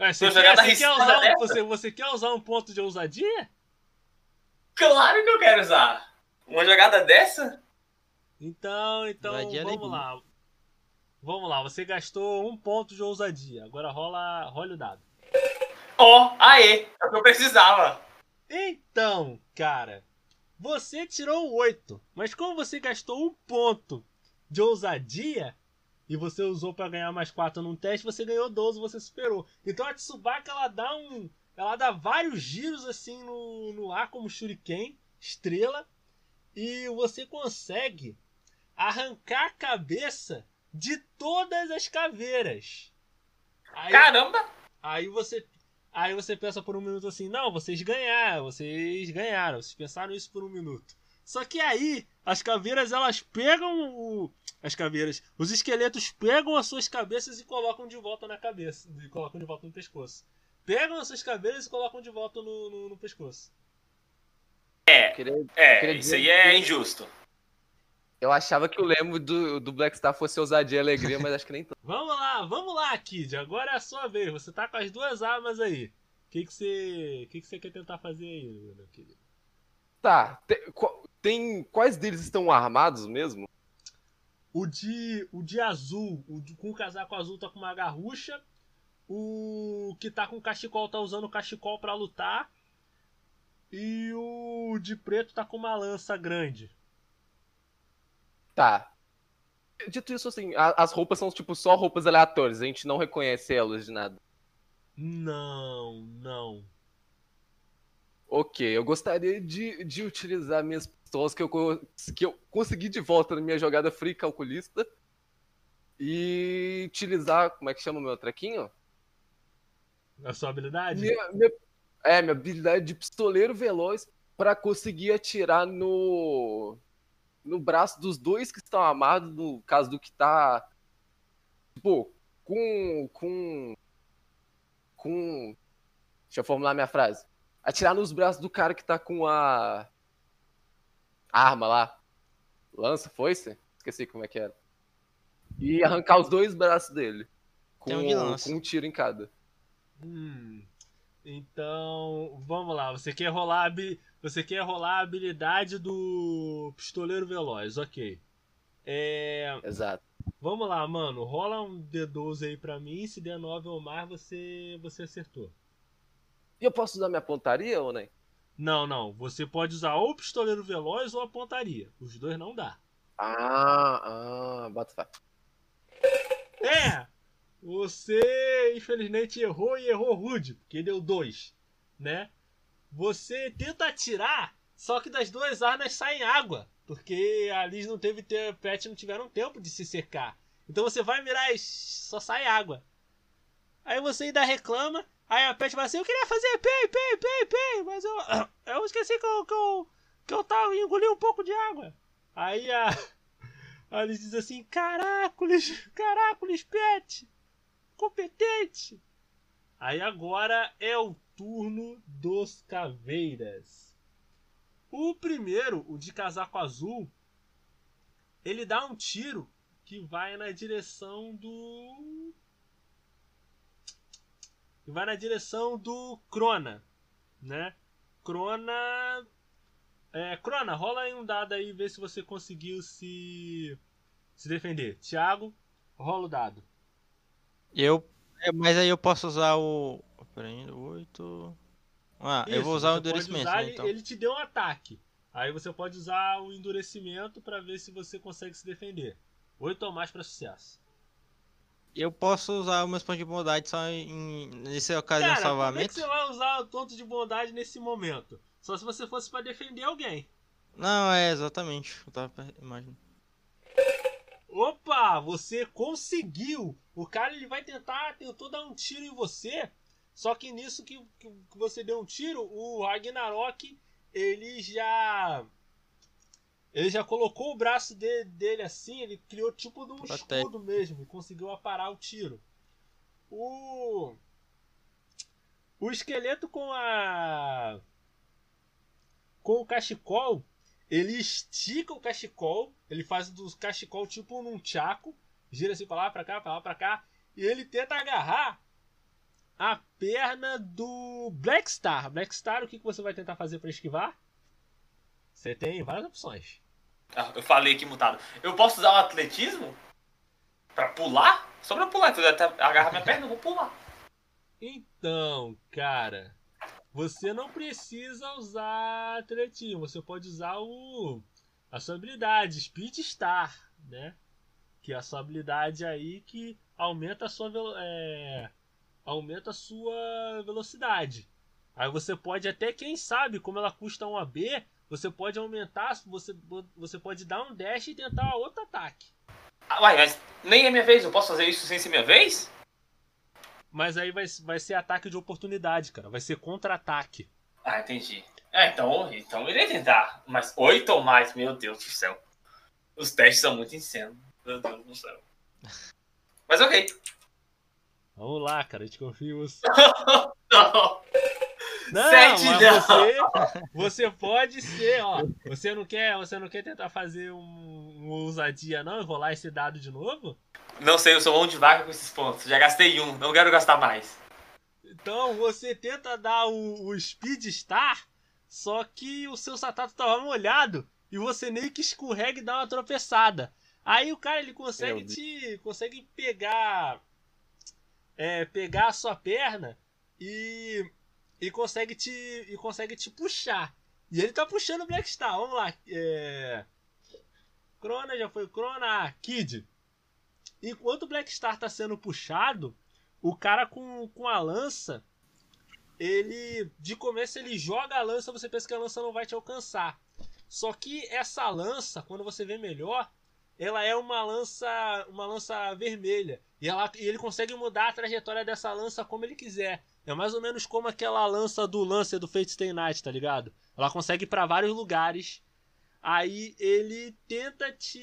Speaker 1: Ué, você, quer, você, quer usar, um- você, você quer usar um ponto de ousadia?
Speaker 3: Claro que eu quero usar. Uma jogada dessa?
Speaker 1: Então, então, vamos lá. Vamos lá, você gastou um ponto de ousadia. Agora rola, rola o dado.
Speaker 3: Ó, aê, é o que eu precisava.
Speaker 1: Então, cara, você tirou 8, mas como você gastou um ponto de ousadia e você usou pra ganhar mais 4 num teste, você ganhou 12, você superou. Então a Tsubaki ela dá um, ela dá vários giros assim no, no ar como shuriken, estrela, e você consegue arrancar a cabeça de todas as caveiras. Aí,
Speaker 3: Caramba!
Speaker 1: Aí você, aí você pensa por um minuto assim, não, vocês ganharam, vocês ganharam, vocês pensaram isso por um minuto. Só que aí as caveiras elas pegam o, as caveiras, os esqueletos pegam as suas cabeças e colocam de volta na cabeça, e colocam de volta no pescoço. Pegam as suas cabeças e colocam de volta no, no, no pescoço.
Speaker 3: É,
Speaker 4: Queria- eu
Speaker 3: é,
Speaker 4: queria
Speaker 3: isso aí é
Speaker 4: que
Speaker 3: injusto.
Speaker 4: Eu achava que o lema do, do Black Star fosse ousadia e alegria, mas acho que nem tanto. (laughs)
Speaker 1: Vamos lá, vamos lá, Kid. Agora é a sua vez. Você tá com as duas armas aí. O que que você, o que que você quer tentar fazer aí, meu querido?
Speaker 4: Tá, tem, tem- quais deles estão armados mesmo?
Speaker 1: O de, o de azul, o de- com o casaco azul tá com uma garrucha. O que tá com cachecol tá usando o cachecol pra lutar. E o de preto tá com uma lança grande.
Speaker 4: Tá. Dito isso, assim, a- as roupas são tipo só roupas aleatórias, a gente não reconhece elas de nada.
Speaker 1: Não, não.
Speaker 4: Ok, eu gostaria de, de utilizar minhas pistolas que eu, que eu consegui de volta na minha jogada free calculista. E utilizar, como é que chama o meu trequinho?
Speaker 1: A sua habilidade?
Speaker 4: Minha, minha- é, minha habilidade de pistoleiro veloz pra conseguir atirar no no braço dos dois que estão amarrados, no caso do que tá tipo com com com Deixa eu formular minha frase. Atirar nos braços do cara que tá com a arma lá. Lança, foi-se? Esqueci como é que era. E arrancar os dois braços dele. Com,
Speaker 2: Tem um de lança.
Speaker 4: com um tiro em cada.
Speaker 1: Hum. Então, vamos lá. você quer rolar você quer rolar a habilidade do pistoleiro veloz, ok. É,
Speaker 4: Exato.
Speaker 1: vamos lá, mano, rola um D12 aí pra mim, se der 9 ou mais, você você acertou.
Speaker 4: E eu posso usar minha pontaria ou nem?
Speaker 1: Não, não, você pode usar ou o pistoleiro veloz ou a pontaria. Os dois não dá.
Speaker 4: Ah, ah, bota fé.
Speaker 1: É! Você, infelizmente, errou e errou rude, porque deu dois, né? Você tenta atirar, só que das duas armas saem água, porque a Liz não teve te- pet não tiveram tempo de se secar. Então você vai mirar e só sai água. Aí você ainda reclama, aí a pet vai assim, eu queria fazer pei, pei, pei, pei, mas eu, (clears throat) eu esqueci que eu, que eu, que eu tava, engoli um pouco de água. Aí a, a Liz diz assim, caracoles, caracoles, pet, competente. Aí agora é o turno dos caveiras. O primeiro, o de casaco azul, ele dá um tiro que vai na direção do. que vai na direção do Crona, né? Crona. É, Crona, rola aí um dado aí e vê se você conseguiu se. se defender. Thiago, rola o dado.
Speaker 2: Eu. é, Mas aí eu posso usar o. Peraí, 8. Ah, eu vou
Speaker 1: Isso,
Speaker 2: usar o endurecimento,
Speaker 1: usar,
Speaker 2: né,
Speaker 1: ele-
Speaker 2: então.
Speaker 1: Ele te deu um ataque. Aí você pode usar o endurecimento pra ver se você consegue se defender. Oito ou mais pra sucesso.
Speaker 2: Eu posso usar o meu ponto de bondade só em. Nesse ocasião
Speaker 1: Cara, como é
Speaker 2: salvamento?
Speaker 1: que você vai usar o tonto de bondade nesse momento? Só se você fosse pra defender alguém.
Speaker 2: Não, é exatamente. Eu tava imaginando.
Speaker 1: Opa, você conseguiu! O cara ele vai tentar, tentou dar um tiro em você. Só que nisso que, que que você deu um tiro, o Ragnarok ele já ele já colocou o braço de- dele assim, ele criou tipo de um
Speaker 2: Protege.
Speaker 1: escudo mesmo e conseguiu aparar o tiro. O o esqueleto com a com o cachecol, ele estica o cachecol, ele faz do cachecol tipo num tchaco, gira assim pra lá, pra cá, pra lá, pra cá, e ele tenta agarrar a perna do Black Star. Black Star, o que, que você vai tentar fazer pra esquivar? Você tem várias opções.
Speaker 3: Ah, eu falei aqui mutado. Eu posso usar o atletismo? Pra pular? Só pra pular. Então, eu até agarrar minha perna, eu vou pular.
Speaker 1: Então, cara, você não precisa usar atletismo, você pode usar o a sua habilidade Speed Star, né? Que é a sua habilidade aí que aumenta a sua é, aumenta a sua velocidade. Aí você pode até, quem sabe, como ela custa 1 AB, você pode aumentar, você, você pode dar um dash e tentar outro ataque.
Speaker 3: Ah, uai, mas nem é minha vez. Eu posso fazer isso sem ser minha vez?
Speaker 1: Mas aí vai, vai ser ataque de oportunidade, cara. Vai ser contra-ataque.
Speaker 3: Ah, entendi. É, então, então eu irei tentar. Mas oito ou mais, meu Deus do céu. Os testes são muito insanos. Meu Deus do céu. Mas ok.
Speaker 1: Vamos lá, cara, a gente confia em você. (laughs)
Speaker 3: Não.
Speaker 1: Não,
Speaker 3: Sete
Speaker 1: mas
Speaker 3: não.
Speaker 1: você, (laughs) você pode ser, ó. Você não quer, você não quer tentar fazer um, uma ousadia não e rolar esse dado de novo?
Speaker 3: Não sei, eu sou mão de vaca com esses pontos. Já gastei um, não quero gastar mais.
Speaker 1: Então você tenta dar o, o Speed Star, só que o seu Satato tava molhado e você meio que escorrega e dá uma tropeçada. Aí o cara ele consegue
Speaker 4: Meu
Speaker 1: te consegue pegar é, pegar a sua perna e e consegue te e consegue te puxar. E ele tá puxando o Black Star. Vamos lá. É... Crona já foi Crona, Kid. Enquanto o Black Star tá sendo puxado, o cara com, com a lança, ele de começo ele joga a lança, você pensa que a lança não vai te alcançar. Só que essa lança, quando você vê melhor, ela é uma lança, uma lança vermelha. E, ela, e ele consegue mudar a trajetória dessa lança como ele quiser. É mais ou menos como aquela lança do Lancer do Fate Stay Night, tá ligado? Ela consegue ir pra vários lugares. Aí ele tenta te.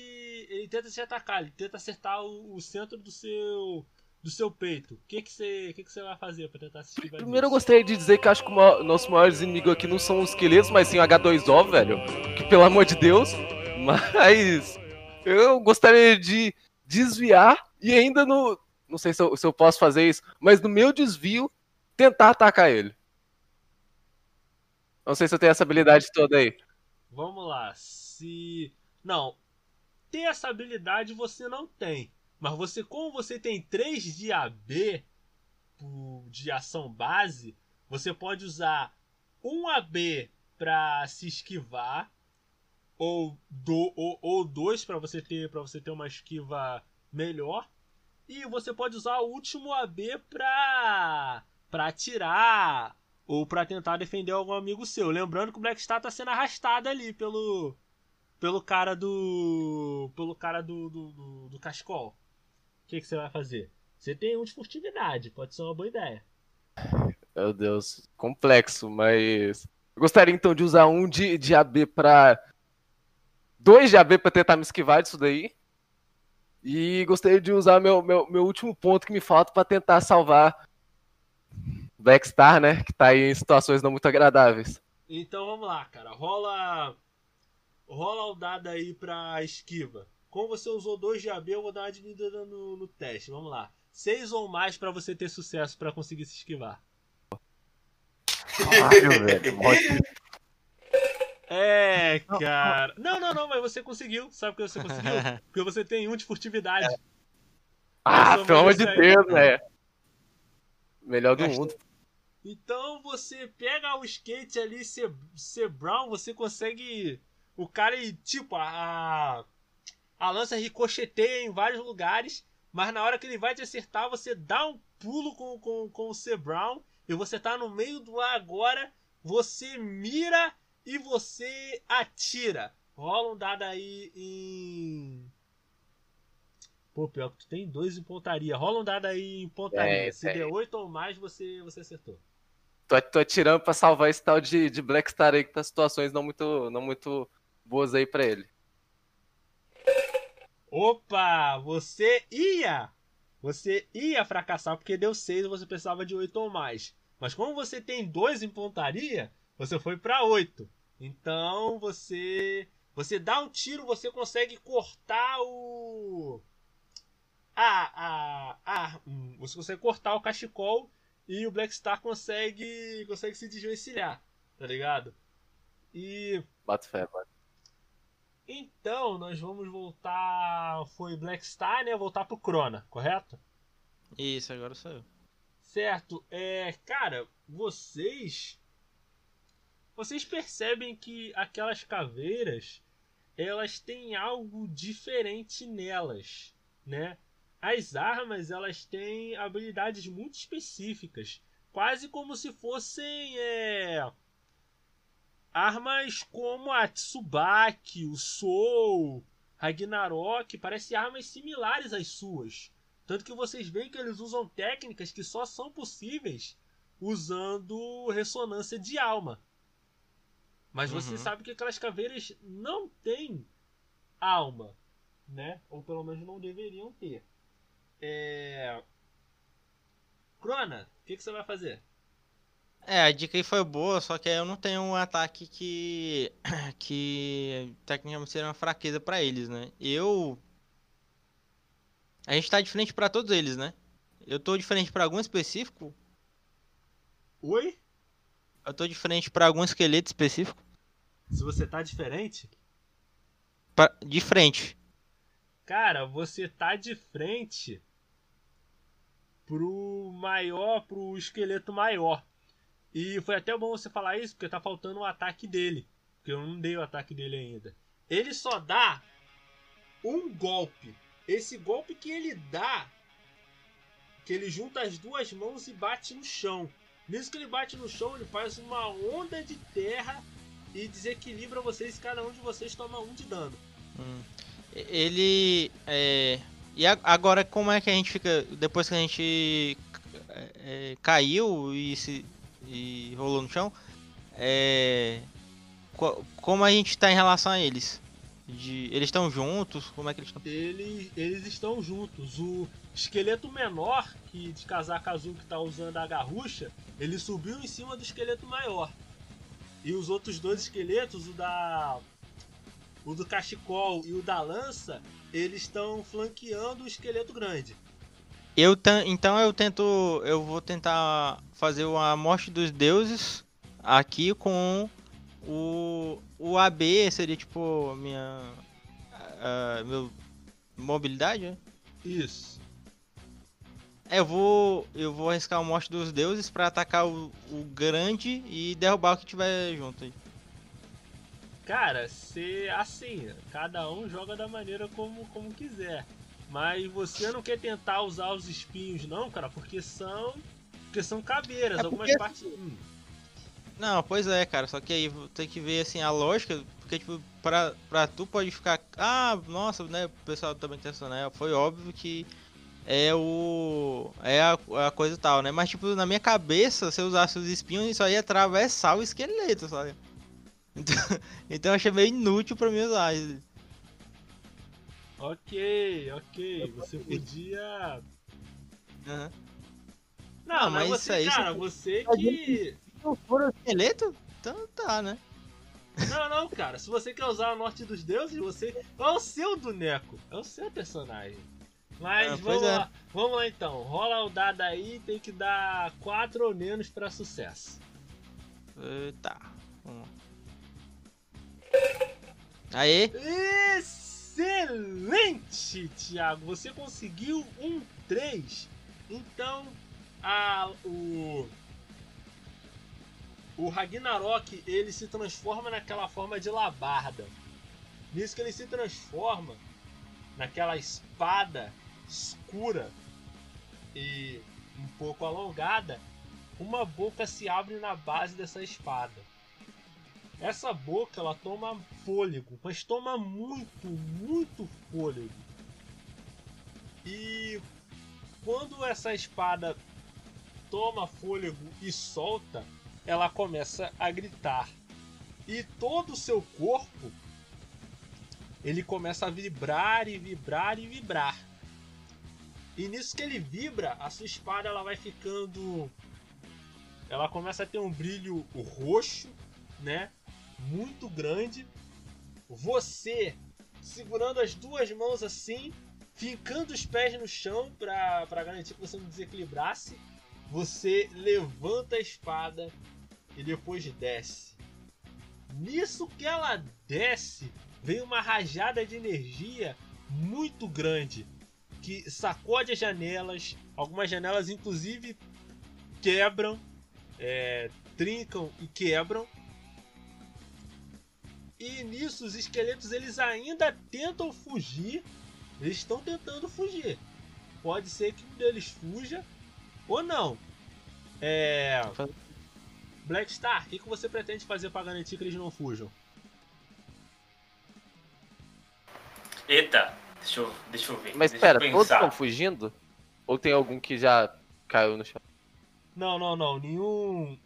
Speaker 1: Ele tenta te atacar, ele tenta acertar o, o centro do seu. do seu peito. O que que você. Que que você vai fazer pra tentar esquivar
Speaker 4: Primeiro eu gostaria de dizer que acho que o maior- nosso maior inimigo aqui não são os esqueletos, mas sim o H2O, velho. Que pelo amor de Deus. (laughs) Mas eu gostaria de desviar e ainda no. Não sei se eu, se eu posso fazer isso, mas no meu desvio, tentar atacar ele. Não sei se eu tenho essa habilidade toda aí.
Speaker 1: Vamos lá. Se. Não. Ter essa habilidade você não tem. Mas você, como você tem 3 de AB de ação base, você pode usar um AB pra se esquivar. Ou, do, ou, ou dois para você ter para você ter uma esquiva melhor. E você pode usar o último AB pra, pra atirar ou pra tentar defender algum amigo seu. Lembrando que o Black Star tá sendo arrastado ali pelo pelo cara do pelo cara do do, do, do Cascol. O que, que você vai fazer? Você tem um de furtividade, pode ser uma boa ideia.
Speaker 4: Meu Deus, complexo, mas. Eu gostaria então de usar um de, de AB pra. Dois de AB pra tentar me esquivar disso daí. E gostaria de usar meu, meu, meu último ponto que me falta pra tentar salvar Black Star, né? Que tá aí em situações não muito agradáveis.
Speaker 1: Então vamos lá, cara. Rola rola o dado aí pra esquiva. Como você usou 2 de AB, eu vou dar uma diminuída no, no teste. Vamos lá. 6 ou mais pra você ter sucesso pra conseguir se esquivar.
Speaker 4: Caralho, velho.
Speaker 1: É, cara. Não, não, não, mas você conseguiu. Sabe por que você conseguiu? (laughs) Porque você tem um de furtividade.
Speaker 4: Ah,
Speaker 1: Só
Speaker 4: pelo amor de. Deus, velho. Melhor do mundo.
Speaker 1: Então você pega o skate ali, ser, ser brown, você consegue. O cara e tipo, a, a lança ricocheteia em vários lugares, mas na hora que ele vai te acertar, você dá um pulo com, com, com o C Brown e você tá no meio do ar agora, você mira e você atira. Rola um dado aí em. Pô, pior que tu tem dois em pontaria. Rola um dado aí em pontaria.
Speaker 4: É,
Speaker 1: Se
Speaker 4: é.
Speaker 1: der 8 ou mais, você, você acertou.
Speaker 4: Tô, tô atirando pra salvar esse tal de, de Black Star aí que tá situações não muito, não muito boas aí pra ele.
Speaker 1: Opa, você ia. Você ia fracassar porque deu 6 e você precisava de 8 ou mais. Mas como você tem 2 em pontaria, você foi pra 8. Então você você dá um tiro, você consegue cortar o a a a você consegue cortar o cachecol e o Black Star consegue consegue se desvencilhar, tá ligado? E
Speaker 4: Bato fé, mano.
Speaker 1: então, nós vamos voltar. Foi Black Star, né? Voltar pro Crona, correto?
Speaker 2: Isso, agora sou eu.
Speaker 1: Certo. É, cara, vocês. Vocês percebem que aquelas caveiras elas têm algo diferente nelas, né? As armas elas têm habilidades muito específicas, quase como se fossem é, armas como a Tsubaki, o Soul, Ragnarok, parecem armas similares às suas. Tanto que vocês veem que eles usam técnicas que só são possíveis usando ressonância de alma. Mas você
Speaker 2: Uhum.
Speaker 1: sabe que aquelas caveiras não têm alma, né? Ou pelo menos não deveriam ter. É... Crona, o que, que você vai fazer?
Speaker 2: É, a dica aí foi boa, só que aí eu não tenho um ataque que. (coughs) que tecnicamente seria uma fraqueza pra eles, né? Eu. A gente tá de frente pra todos eles, né? Eu tô de frente pra algum específico?
Speaker 1: Oi?
Speaker 2: Eu tô de frente pra algum esqueleto específico?
Speaker 1: Se você tá diferente?
Speaker 2: Pra- De frente.
Speaker 1: Cara, você tá de frente pro maior, pro esqueleto maior. E foi até bom você falar isso, porque tá faltando o ataque dele. Porque eu não dei o ataque dele ainda. Ele só dá um golpe. Esse golpe que ele dá, que ele junta as duas mãos e bate no chão. Nisso que ele bate no chão, ele faz uma onda de terra e desequilibra vocês. Cada um de vocês toma um de dano.
Speaker 2: Hum. Ele. É... E agora, como é que a gente fica. Depois que a gente é, é, caiu e, se, e rolou no chão, é, co- como a gente tá em relação a eles? De, eles estão juntos? Como é que eles estão?
Speaker 1: Eles, eles estão juntos. O esqueleto menor, que de casaco azul que tá usando a garrucha, ele subiu em cima do esqueleto maior. E os outros dois esqueletos, o da. O do cachecol e o da lança, eles estão flanqueando o esqueleto grande.
Speaker 2: Eu então eu tento. Eu vou tentar fazer a morte dos deuses aqui com o, o AB seria tipo minha. a- meu mobilidade, né?
Speaker 1: Isso.
Speaker 2: É, eu vou. Eu vou arriscar o morte dos deuses pra atacar o, o grande e derrubar o que tiver junto aí.
Speaker 1: Cara, se assim, cada um joga da maneira como, como quiser. Mas você não quer tentar usar os espinhos, não, cara, porque são. Porque são caveiras,
Speaker 2: É
Speaker 1: algumas
Speaker 2: porque-
Speaker 1: partes. Hum,
Speaker 2: Não, pois é, cara, só que aí tem que ver assim a lógica, porque tipo, pra, pra tu pode ficar. Ah, nossa, né? O pessoal também pensou, né? Foi óbvio que é o. É a, a coisa tal, né? Mas tipo, na minha cabeça, se eu usasse os espinhos, isso aí ia atravessar o esqueleto, sabe? (laughs) Então, então eu achei meio inútil pra mim usar.
Speaker 1: Ok, ok. Você (laughs) podia.
Speaker 2: Aham.
Speaker 1: Não,
Speaker 2: Ah,
Speaker 1: mas,
Speaker 2: mas
Speaker 1: você,
Speaker 2: isso aí,
Speaker 1: cara,
Speaker 2: você-
Speaker 1: que.
Speaker 2: Se não for o esqueleto, então tá, né?
Speaker 1: Não, não, cara. Se você quer usar a Norte dos Deuses, você. É o seu boneco. É o seu personagem. Mas
Speaker 2: Ah,
Speaker 1: vamos
Speaker 2: é.
Speaker 1: lá. Vamos lá então. Rola o dado aí, tem que dar 4 ou menos pra sucesso.
Speaker 2: Vamos lá. Aê!
Speaker 1: Excelente, Thiago! Você conseguiu um 3. Então, a, o. O Ragnarok ele se transforma naquela forma de labarda. Nisso que ele se transforma naquela espada escura e um pouco alongada, uma boca se abre na base dessa espada. Essa boca ela toma fôlego, mas toma muito, muito fôlego. E quando essa espada toma fôlego e solta, ela começa a gritar. E todo o seu corpo ele começa a vibrar e vibrar e vibrar. E nisso que ele vibra, a sua espada ela vai ficando ela começa a ter um brilho roxo, né? Muito grande. Você segurando as duas mãos assim, fincando os pés no chão para garantir que você não desequilibrasse, você levanta a espada e depois desce. Nisso que ela desce, vem uma rajada de energia muito grande que sacode as janelas. Algumas janelas, inclusive, quebram, é, trincam e quebram. E nisso os esqueletos eles ainda tentam fugir. Eles estão tentando fugir. Pode ser que um deles fuja ou não. É. Black Star, o que, que você pretende fazer para garantir que eles não fujam?
Speaker 3: Eita, deixa eu, deixa eu ver.
Speaker 4: Mas
Speaker 3: deixa
Speaker 4: espera, todos estão fugindo? Ou tem algum que já caiu no chão?
Speaker 1: Não, não, não. Nenhum.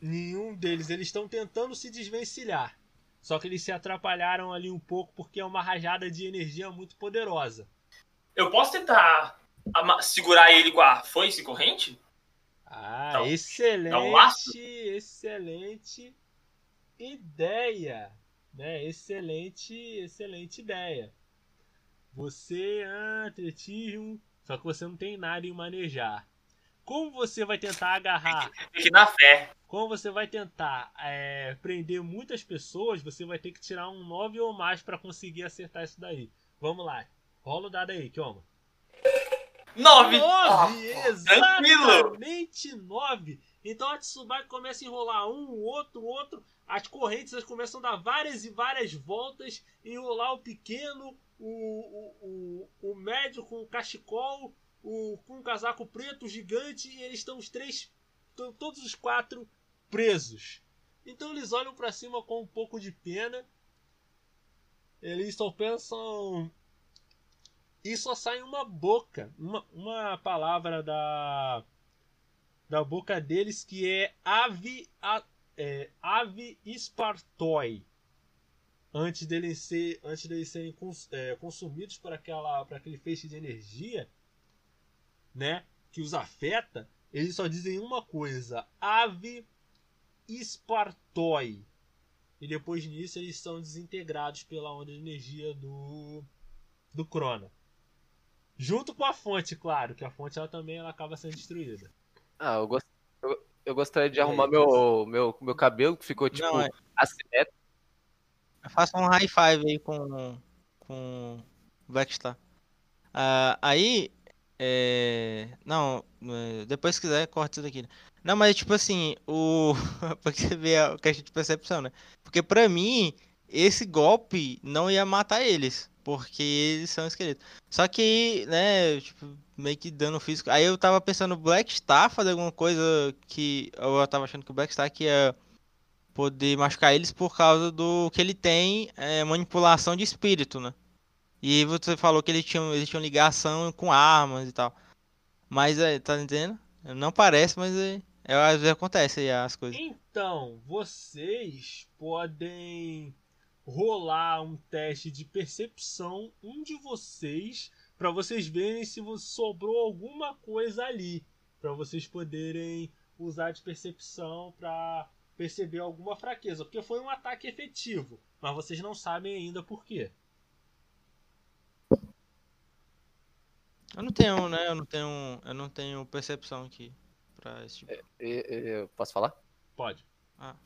Speaker 1: Nenhum deles. Eles estão tentando se desvencilhar. Só que eles se atrapalharam ali um pouco porque é uma rajada de energia muito poderosa.
Speaker 3: Eu posso tentar segurar ele com a foice corrente?
Speaker 1: Ah,
Speaker 3: um-
Speaker 1: excelente,
Speaker 3: um laço?
Speaker 1: excelente ideia, né? Excelente, excelente ideia. Você, ah, atletismo, só que você não tem nada em manejar. Como você vai tentar agarrar?
Speaker 3: Tem que ir na fé.
Speaker 1: Como você vai tentar é, prender muitas pessoas, você vai ter que tirar um 9 ou mais para conseguir acertar isso daí. Vamos lá. Rola o dado aí, Kioma.
Speaker 3: Nove!
Speaker 1: 9!
Speaker 3: Ah, tranquilo!
Speaker 1: Exatamente 9! Então a Tsubaki começa a enrolar um, outro, outro. As correntes elas começam a dar várias e várias voltas. Enrolar o pequeno, o, o, o, médio com o cachecol, o, com o casaco preto, gigante. E eles estão os três, to- todos os quatro presos. Então eles olham pra cima com um pouco de pena. Eles só pensam e só sai uma boca, uma, uma palavra da da boca deles que é ave a, é, ave espartoi. Antes deles ser antes deles serem cons, é, consumidos por aquela por aquele feixe de energia, né, que os afeta, eles só dizem uma coisa: ave espartoi. E depois nisso eles são desintegrados pela onda de energia do do Crona. Junto com a fonte, claro, que a fonte ela também ela acaba sendo destruída.
Speaker 4: Ah, eu, gost... eu, Eu gostaria de arrumar meu, meu, meu cabelo, que ficou tipo
Speaker 2: Não, é-
Speaker 4: assimétrico.
Speaker 2: Faça um high five aí com com Blackstar. Ah, aí é, não, é, depois se quiser corta isso daqui. Não, mas tipo assim, o (laughs) pra você ver a questão de percepção, né? Porque pra mim esse golpe não ia matar eles, porque eles são esqueletos. Só que, né, tipo, meio que dano físico. Aí eu tava pensando no Blackstar fazer alguma coisa que eu tava achando que o Blackstar que ia poder machucar eles por causa do que ele tem é, manipulação de espírito, né? E você falou que eles tinham, eles tinham ligação com armas e tal. Mas, é, tá entendendo? Não parece, mas é, é, às vezes acontece aí as coisas.
Speaker 1: Então, vocês podem rolar um teste de percepção, um de vocês, para vocês verem se sobrou alguma coisa ali, para vocês poderem usar de percepção para perceber alguma fraqueza, porque foi um ataque efetivo, mas vocês não sabem ainda por quê.
Speaker 2: Eu não tenho, né? Eu não tenho, eu não tenho percepção aqui pra esse tipo.
Speaker 4: E- e- eu posso falar?
Speaker 1: Pode.
Speaker 2: Ah.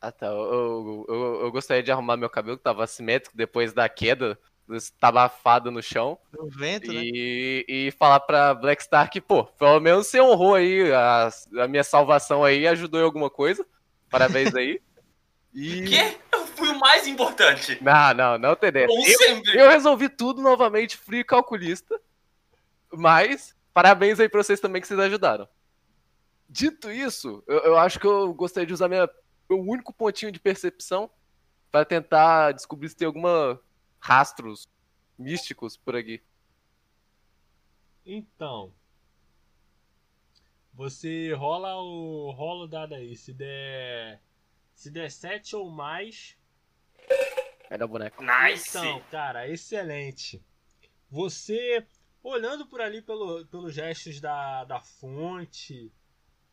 Speaker 4: Ah, tá. Eu, eu, eu, gostaria de arrumar meu cabelo, que tava assimétrico depois da queda, estabafado no chão.
Speaker 2: No vento, né?
Speaker 4: E, e falar pra Blackstar que, pô, pelo menos você honrou aí a, a minha salvação aí, ajudou em alguma coisa. Parabéns aí. E... (laughs)
Speaker 3: Que? Eu fui o mais importante.
Speaker 4: Não, não, não tem.
Speaker 3: Como
Speaker 4: Eu,
Speaker 3: sempre.
Speaker 4: eu resolvi tudo novamente, frio calculista. Mas, parabéns aí pra vocês também que vocês ajudaram. Dito isso, eu, eu acho que eu gostaria de usar minha, meu único pontinho de percepção para tentar descobrir se tem alguma rastros místicos por aqui.
Speaker 1: Então, você rola o rola o dado aí, se der se der 7 ou mais,
Speaker 4: dar o boneco.
Speaker 3: Nice.
Speaker 1: Então, cara, excelente. Você, olhando por ali pelo, pelos gestos da, da fonte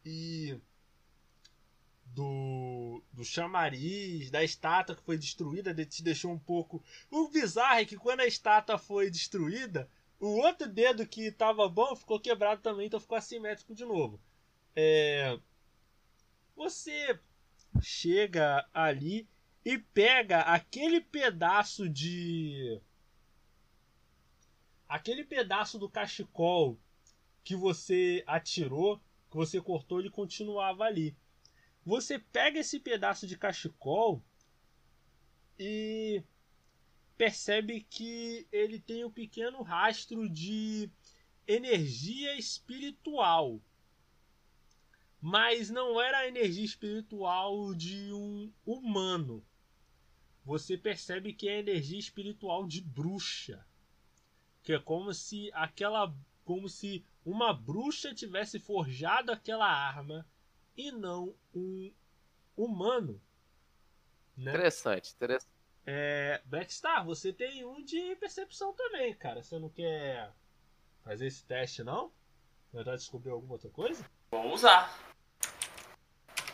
Speaker 1: e do, do chamariz, da estátua que foi destruída, de- te deixou um pouco. O bizarro é que quando a estátua foi destruída, o outro dedo que estava bom ficou quebrado também, então ficou assimétrico de novo. É, Você chega ali e pega aquele pedaço de. Aquele pedaço do cachecol que você atirou, que você cortou, ele continuava ali. Você pega esse pedaço de cachecol e percebe que ele tem um pequeno rastro de energia espiritual. Mas não era a energia espiritual de um humano. Você percebe que é a energia espiritual de bruxa. Que é como se aquela. como se uma bruxa tivesse forjado aquela arma e não um humano. Né?
Speaker 4: Interessante, interessante.
Speaker 1: É, Blackstar, você tem um de percepção também, cara. Você não quer fazer esse teste, não? Tentar descobrir alguma outra coisa?
Speaker 3: Vou usar.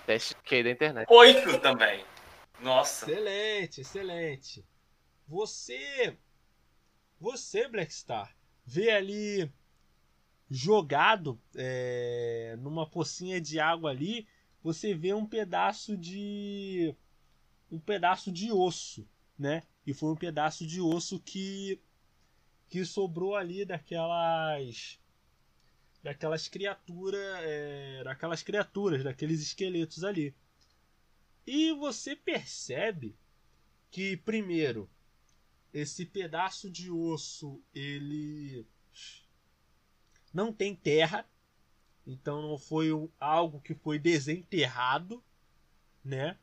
Speaker 4: Teste que da internet.
Speaker 3: Oito também. Nossa.
Speaker 1: Excelente, excelente. Você. Você, Blackstar, vê ali jogado é, numa pocinha de água ali. Você vê um pedaço de. Um pedaço de osso, né? E foi um pedaço de osso que. que sobrou ali daquelas. daquelas criaturas. É, daquelas criaturas, daqueles esqueletos ali. E você percebe que, primeiro, esse pedaço de osso ele não tem terra, então não foi algo que foi desenterrado, né?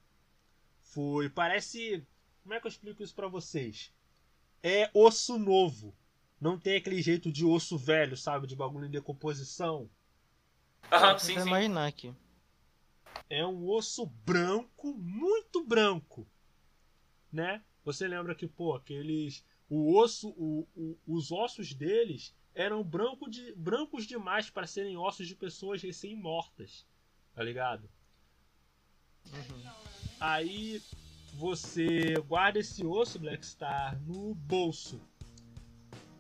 Speaker 1: Foi, parece, como é que eu explico isso pra vocês? É osso novo. Não tem aquele jeito de osso velho, sabe, de bagulho em decomposição.
Speaker 3: Aham, sim, sim.
Speaker 2: imaginar aqui.
Speaker 1: é um osso branco, muito branco, né? Você lembra que, pô, aqueles, o osso, o, o- os ossos deles eram branco de, brancos demais para serem ossos de pessoas recém-mortas, tá ligado? Aí você guarda esse osso, Blackstar, no bolso.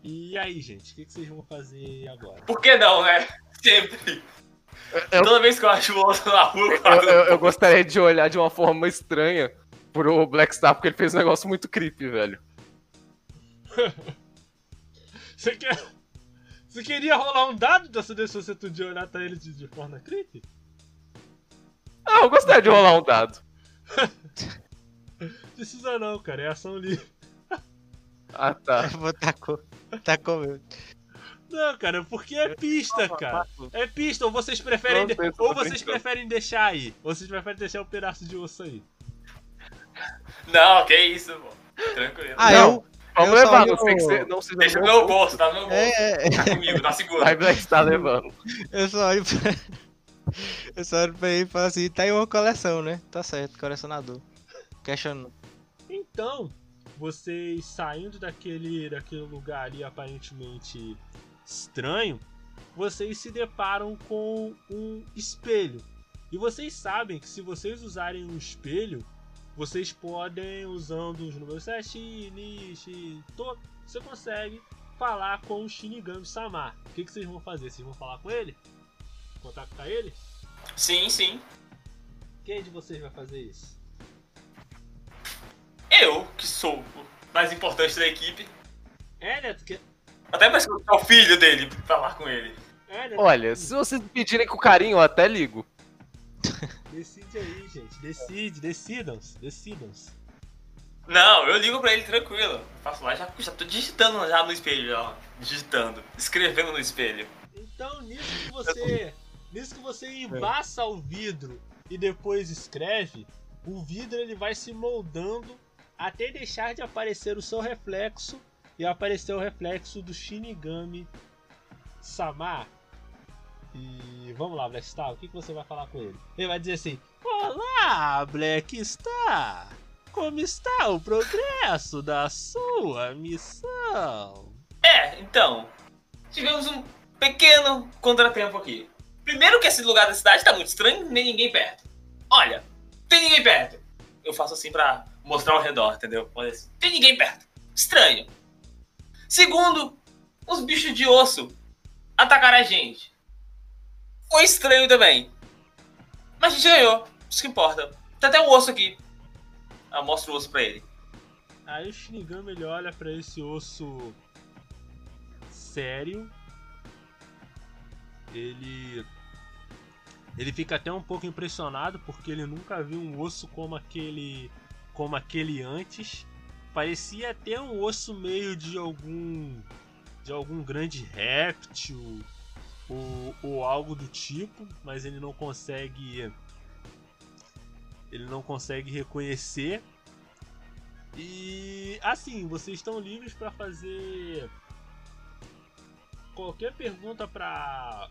Speaker 1: E aí, gente, o que, que vocês vão fazer agora?
Speaker 3: Por que não, né? Sempre. Toda vez que eu acho o osso na rua, eu
Speaker 4: Eu, eu- eu gostaria de olhar de uma forma estranha pro Black Star, porque ele fez um negócio muito creepy, velho. (laughs)
Speaker 1: Você quer. Você queria rolar um dado pra saber se você podia olhar pra ele de, de forma creepy?
Speaker 4: Ah, eu gostaria de rolar um dado. (laughs)
Speaker 1: Precisa não, cara, é ação livre.
Speaker 4: Ah, tá.
Speaker 2: Eu (laughs) vou tacar. Tacou meu.
Speaker 1: Não, cara, porque é pista, cara. É pista, ou vocês preferem. De- Ou vocês preferem deixar aí. Ou vocês preferem deixar um pedaço de osso aí.
Speaker 3: Não, que isso, pô. Tranquilo.
Speaker 2: Ah,
Speaker 4: Não,
Speaker 2: eu.
Speaker 4: Vamos
Speaker 2: eu
Speaker 4: levar,
Speaker 2: olho-
Speaker 4: não sei que você não seja
Speaker 3: Deixa
Speaker 4: no meu
Speaker 3: bolso, tá no meu bolso.
Speaker 2: É, é,
Speaker 3: Tá comigo, tá seguro.
Speaker 4: Vai Black Star levando.
Speaker 2: eu só olho pra. (laughs) Eu só olho pra ele e falo assim, tá aí uma coleção, né? Tá certo, colecionador. Questionou.
Speaker 1: Então, vocês saindo daquele, daquele lugar ali aparentemente estranho, vocês se deparam com um espelho. E vocês sabem que se vocês usarem um espelho, vocês podem, usando os números 7, Nishi, to, você consegue falar com o Shinigami Samar. O que, que vocês vão fazer? Vocês vão falar com ele? Contactar ele?
Speaker 3: Sim, sim.
Speaker 1: Quem de vocês vai fazer isso?
Speaker 3: Eu, que sou o mais importante da equipe.
Speaker 1: É, Neto? Que...
Speaker 3: Até parece que eu sou o filho dele pra falar com ele.
Speaker 1: É, Neto?
Speaker 4: Olha, se vocês me pedirem com carinho, eu até ligo.
Speaker 1: Decide aí, gente. Decide, decidam-se, decidam-se.
Speaker 3: Não, eu ligo pra ele tranquilo. Faço lá, já, já tô digitando já no espelho, já. Digitando. Escrevendo no espelho.
Speaker 1: Então, nisso que você. Nisso que você embaça o vidro e depois escreve, o vidro ele vai se moldando até deixar de aparecer o seu reflexo e aparecer o reflexo do Shinigami Samar. E vamos lá, Black Star, o que, você vai falar com ele? Ele vai dizer assim: Olá, Black Star! Como está o progresso da sua missão?
Speaker 3: É, então. Tivemos um pequeno contratempo aqui. Primeiro que esse lugar da cidade tá muito estranho, nem ninguém perto. Olha, tem ninguém perto. Eu faço assim pra mostrar ao redor, entendeu? Assim, tem ninguém perto. Estranho. Segundo, os bichos de osso atacaram a gente. Foi estranho também. Mas a gente ganhou. Isso que importa. Tem até o osso aqui. Ah, mostra o osso pra ele.
Speaker 1: Aí o Shinigami ele olha pra esse osso sério. Ele ele fica até um pouco impressionado porque ele nunca viu um osso como aquele como aquele antes. Parecia até um osso meio de algum de algum grande réptil ou, ou algo do tipo, mas ele não consegue ele não consegue reconhecer. E assim, vocês estão livres para fazer qualquer pergunta para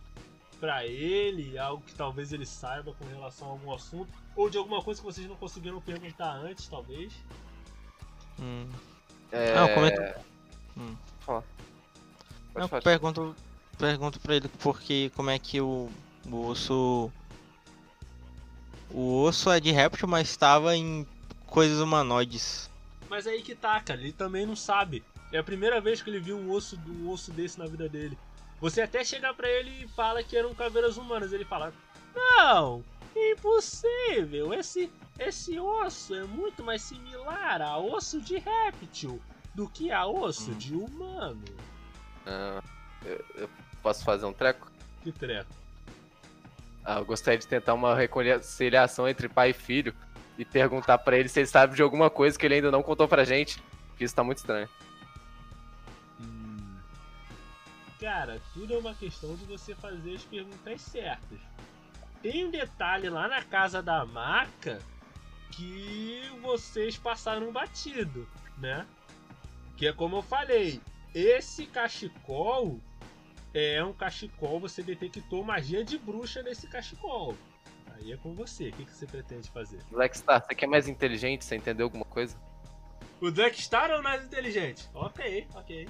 Speaker 1: para ele, algo que talvez ele saiba com relação a algum assunto ou de alguma coisa que vocês não conseguiram perguntar antes, talvez.
Speaker 2: Hum.
Speaker 4: É...
Speaker 2: Não, comenta. Hum.
Speaker 4: Fala.
Speaker 2: Não,
Speaker 4: falar.
Speaker 2: pergunto, pergunto pra ele porque como é que o, o osso. O osso é de réptil, mas estava em coisas humanoides.
Speaker 1: Mas aí que tá, cara, ele também não sabe. É a primeira vez que ele viu um osso, um osso desse na vida dele. Você até chega pra ele e fala que eram caveiras humanas. Ele fala: Não, impossível. Esse, esse osso é muito mais similar a osso de réptil do que a osso de humano.
Speaker 4: Ah, eu, eu posso fazer um treco?
Speaker 1: Que treco.
Speaker 4: Ah, eu gostaria de tentar uma reconciliação entre pai e filho e perguntar pra ele se ele sabe de alguma coisa que ele ainda não contou pra gente. Que isso tá muito estranho.
Speaker 1: Cara, tudo é uma questão de você fazer as perguntas certas. Tem um detalhe lá na casa da maca que vocês passaram batido, né? Que é como eu falei, esse cachecol é um cachecol, você detectou magia de bruxa nesse cachecol. Aí é com você, o que, que você pretende fazer?
Speaker 4: Black Star, você que é mais inteligente, você entendeu alguma coisa?
Speaker 1: O Black Star é o mais inteligente? Ok, ok.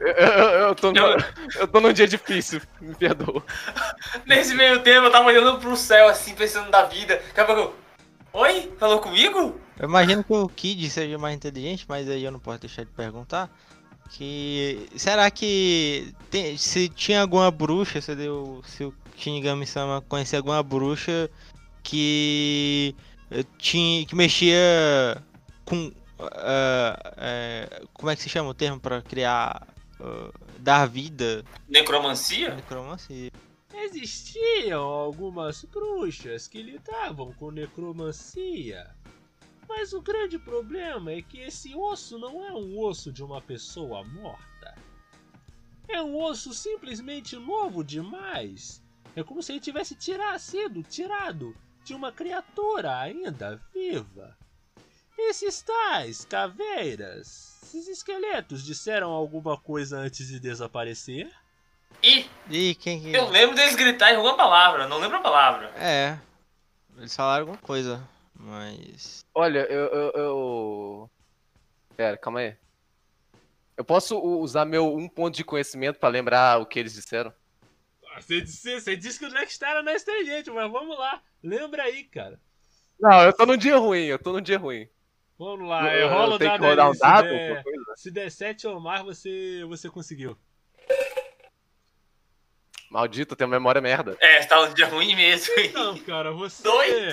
Speaker 4: Eu, eu, eu tô, no, eu tô num dia difícil, me perdoa. (laughs)
Speaker 3: Nesse meio tempo, eu tava olhando pro céu, assim, pensando na vida. Daqui a pouco eu, Oi? Falou comigo?
Speaker 2: Eu imagino que o Kid seja mais inteligente, mas aí eu não posso deixar de perguntar. Que. Será que. tem- se tinha alguma bruxa, se, deu, se o Shinigami-sama conhecia alguma bruxa que. eh, Tinha, que mexia com. ah, eh, como é que se chama o termo pra criar. Ah, dar vida?
Speaker 3: Necromancia?
Speaker 2: Necromancia.
Speaker 1: Existiam algumas bruxas que lidavam com necromancia. Mas o grande problema é que esse osso não é um osso de uma pessoa morta. É um osso simplesmente novo demais. É como se ele tivesse tirado, sido tirado de uma criatura ainda viva. Esses tais caveiras, esses esqueletos disseram alguma coisa antes de desaparecer?
Speaker 3: E
Speaker 2: Ih, quem que.
Speaker 3: eu lembro deles gritar em alguma palavra, não lembro a palavra.
Speaker 2: É. Eles falaram alguma coisa, mas.
Speaker 4: Olha, eu, eu, eu- Pera, calma aí. Eu posso usar meu um ponto de conhecimento pra lembrar o que eles disseram?
Speaker 1: Ah, Você disse, você disse que o Dexter não é inteligente, mas vamos lá. Lembra aí, cara.
Speaker 4: Não, eu tô num dia ruim, eu tô num dia ruim.
Speaker 1: Vamos lá,
Speaker 4: Eu-
Speaker 1: é, rola
Speaker 4: eu
Speaker 1: o dado
Speaker 4: que rodar
Speaker 1: aí.
Speaker 4: um
Speaker 1: Se
Speaker 4: dado,
Speaker 1: der,
Speaker 4: alguma coisa?
Speaker 1: se der 7 ou mais, você, você conseguiu.
Speaker 4: Maldito, eu tenho memória merda.
Speaker 3: É, você tá um dia ruim mesmo.
Speaker 1: Não, cara, você.
Speaker 3: Dois?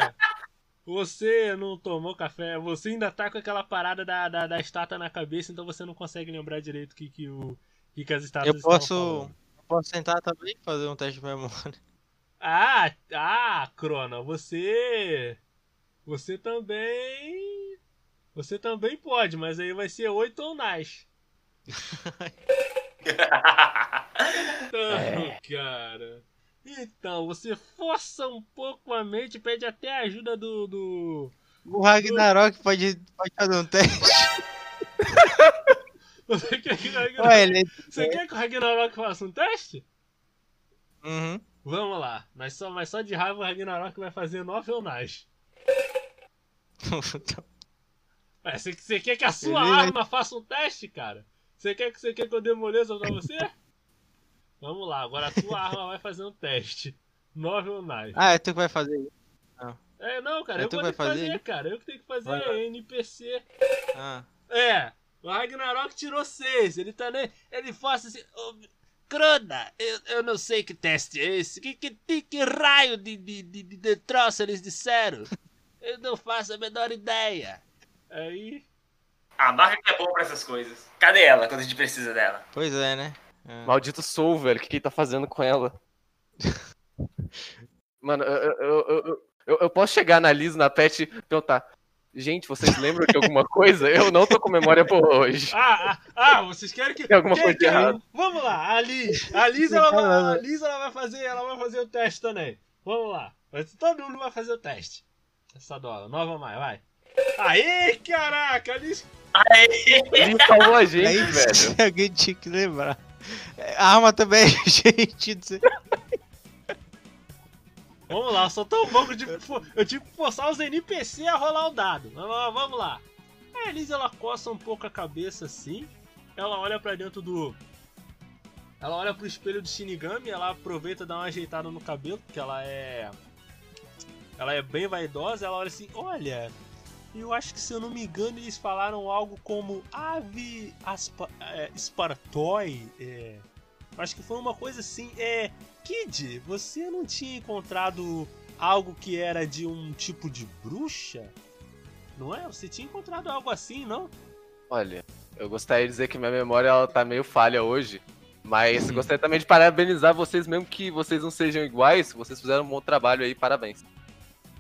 Speaker 1: Você não tomou café, você ainda tá com aquela parada da, da, da estátua na cabeça, então você não consegue lembrar direito o que, que, o, que, que as estátuas
Speaker 2: Eu
Speaker 1: estão
Speaker 2: posso.
Speaker 1: falando.
Speaker 2: Posso tentar também fazer um teste de memória.
Speaker 1: Ah, ah, Crona, você. Você também. Você também pode, mas aí vai ser 8 ou mais. Então,
Speaker 3: É.
Speaker 1: cara. Então, você força um pouco a mente, pede até a ajuda do. do...
Speaker 2: O Ragnarok pode, pode fazer um teste. (laughs)
Speaker 1: Você quer que o Ragnarok,
Speaker 2: Ué, ele...
Speaker 1: você quer que o Ragnarok faça um teste?
Speaker 2: Uhum.
Speaker 1: Vamos lá, mas só, mas só de raiva o Ragnarok vai fazer 9 ou mais. (laughs) Ué, você, você quer que a sua
Speaker 2: Ele vai-
Speaker 1: arma faça um teste, cara? Você quer que você quer que eu dê moleza pra você? Vamos lá, agora a sua arma vai fazer um teste. 9 ou mais.
Speaker 2: ah, é tu que vai fazer isso.
Speaker 1: É, não, cara,
Speaker 2: É
Speaker 1: eu
Speaker 2: que vai
Speaker 1: fazer,
Speaker 2: fazer?
Speaker 1: cara. Eu que tenho que fazer
Speaker 2: Vai.
Speaker 1: NPC.
Speaker 2: Ah.
Speaker 1: É, o Ragnarok tirou 6. Ele tá nem. Ele faz assim. "Ô, Crona, eu, eu não sei que teste é esse. Que, que, que, que raio de, de, de, de, de troço eles disseram? Eu não faço a menor ideia. Aí.
Speaker 3: A marca que é boa pra essas coisas. Cadê ela quando a gente precisa dela?
Speaker 2: Pois é, né? É.
Speaker 4: Maldito Soul, velho, o que, que ele tá fazendo com ela? (laughs) Mano, eu, eu, eu, eu, posso chegar na Liz, na Pet e perguntar. Gente, vocês lembram de alguma (laughs) coisa? Eu não tô com memória boa hoje.
Speaker 1: Ah, ah, ah, vocês querem que.
Speaker 4: Tem alguma
Speaker 1: quem-
Speaker 4: coisa
Speaker 1: quem-
Speaker 4: errado?
Speaker 1: Vamos lá, a Liz. A Liz, ela vai, a Liz ela vai fazer. Ela vai fazer o teste também. Vamos lá. Todo mundo vai fazer o teste. Essa dólar, nova mais, vai. Aê, caraca, a Liz.
Speaker 4: Ele salvou a gente,
Speaker 2: Aí
Speaker 4: velho.
Speaker 2: alguém tinha que lembrar. É, A arma também é (laughs) gente.
Speaker 1: Vamos lá, sou tão bom que eu tive, eu tive que forçar os NPC a rolar o dado. Vamos lá, vamos lá. A Elise ela coça um pouco a cabeça assim. Ela olha pra dentro do. Ela olha pro espelho do Shinigami, ela aproveita e dá uma ajeitada no cabelo, porque ela é. Ela é bem vaidosa, ela olha assim, olha. Eu acho que se eu não me engano, eles falaram algo como ave aspa, é, espartói. É, acho que foi uma coisa assim. É, Kid, você não tinha encontrado algo que era de um tipo de bruxa? Não é? Você tinha encontrado algo assim, não?
Speaker 4: Olha, eu gostaria de dizer que minha memória ela tá meio falha hoje. Mas gostaria também de parabenizar vocês, mesmo que vocês não sejam iguais, vocês fizeram um bom trabalho aí, parabéns.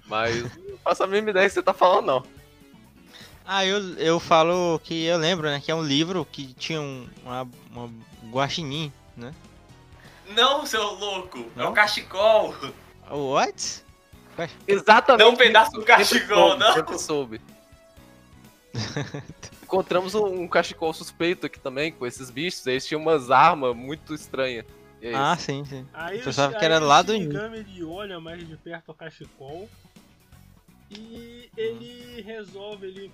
Speaker 4: Mas não faço a mínima ideia que você tá falando, não.
Speaker 2: Ah, eu, eu falo que eu lembro, né? Que é um livro que tinha um, uma, uma guaxinim, né?
Speaker 3: Não, seu louco. É
Speaker 2: Não?
Speaker 3: o cachecol.
Speaker 2: What?
Speaker 4: Exatamente.
Speaker 3: Não um pedaço do
Speaker 4: Sempre
Speaker 3: cachecol,
Speaker 4: soube,
Speaker 3: não.
Speaker 4: Sempre soube. Encontramos um, um cachecol suspeito aqui também, com esses bichos. Eles tinham umas armas muito estranhas. É
Speaker 2: Ah, sim, sim.
Speaker 1: Aí
Speaker 2: Eu pensava
Speaker 1: Shi-
Speaker 2: que era lá do
Speaker 1: ele olha mais de perto o cachecol e ele resolve, ele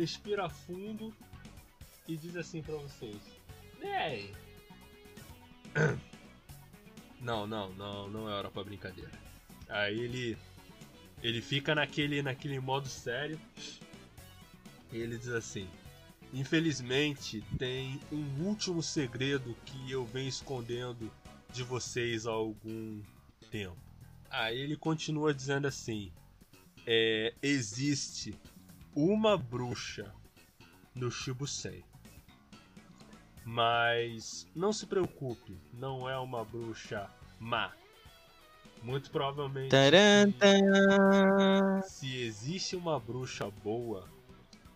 Speaker 1: respira fundo e diz assim pra vocês: Bem, (coughs) não, não, não, não é hora pra brincadeira. Aí ele ele fica naquele naquele modo sério e ele diz assim: infelizmente tem um último segredo que eu venho escondendo de vocês há algum tempo. Aí ele continua dizendo assim: é, existe uma bruxa no Shibusei. Mas não se preocupe, não é uma bruxa má. Muito provavelmente. Se existe uma bruxa boa,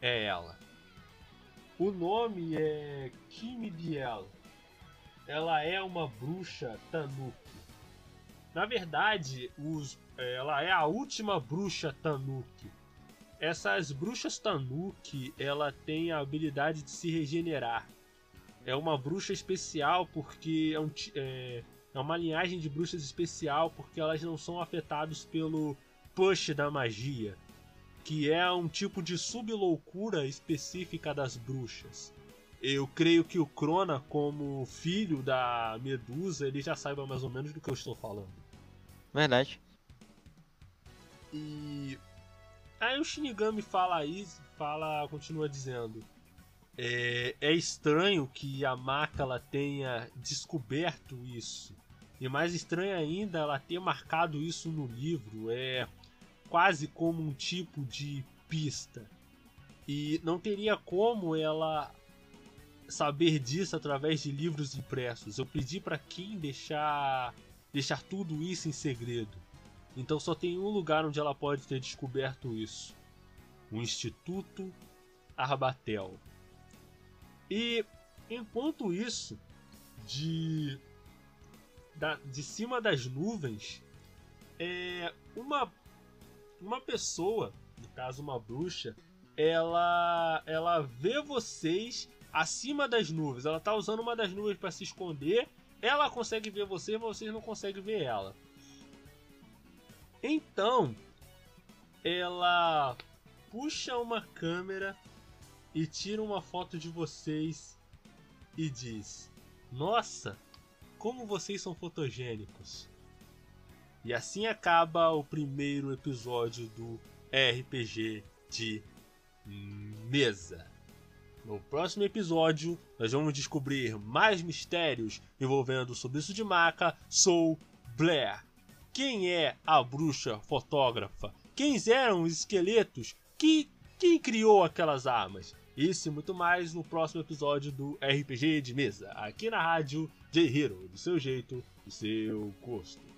Speaker 1: é ela. O nome é Kimi Biel. Ela é uma bruxa Tanuki. Na verdade, os, ela é a última bruxa Tanuki. Essas bruxas Tanuki, ela tem a habilidade de se regenerar. É uma bruxa especial porque é, um, é, é uma linhagem de bruxas especial porque elas não são afetadas pelo push da magia, que é um tipo de subloucura específica das bruxas. Eu creio que o Crona, como filho da Medusa, ele já saiba mais ou menos do que eu estou falando.
Speaker 2: Verdade.
Speaker 1: E aí o Shinigami fala isso, fala, continua dizendo. É, é estranho que a Maka ela tenha descoberto isso. E mais estranho ainda ela ter marcado isso no livro. É quase como um tipo de pista. E não teria como ela saber disso através de livros impressos. Eu pedi para quem deixar deixar tudo isso em segredo. Então só tem um lugar onde ela pode ter descoberto isso: o Instituto Arbatel. E enquanto isso, de da, de cima das nuvens, é uma uma pessoa, no caso uma bruxa, ela ela vê vocês acima das nuvens. Ela tá usando uma das nuvens para se esconder. Ela consegue ver vocês, mas vocês não conseguem ver ela. Então, ela puxa uma câmera e tira uma foto de vocês e diz: Nossa, como vocês são fotogênicos. E assim acaba o primeiro episódio do RPG de mesa. No próximo episódio, nós vamos descobrir mais mistérios envolvendo o Subiço de Maca, Soul Blair. Quem é a bruxa fotógrafa? Quem eram os esqueletos? Que, quem criou aquelas armas? Isso e muito mais no próximo episódio do RPG de mesa, aqui na rádio J Hero, do seu jeito, do seu gosto.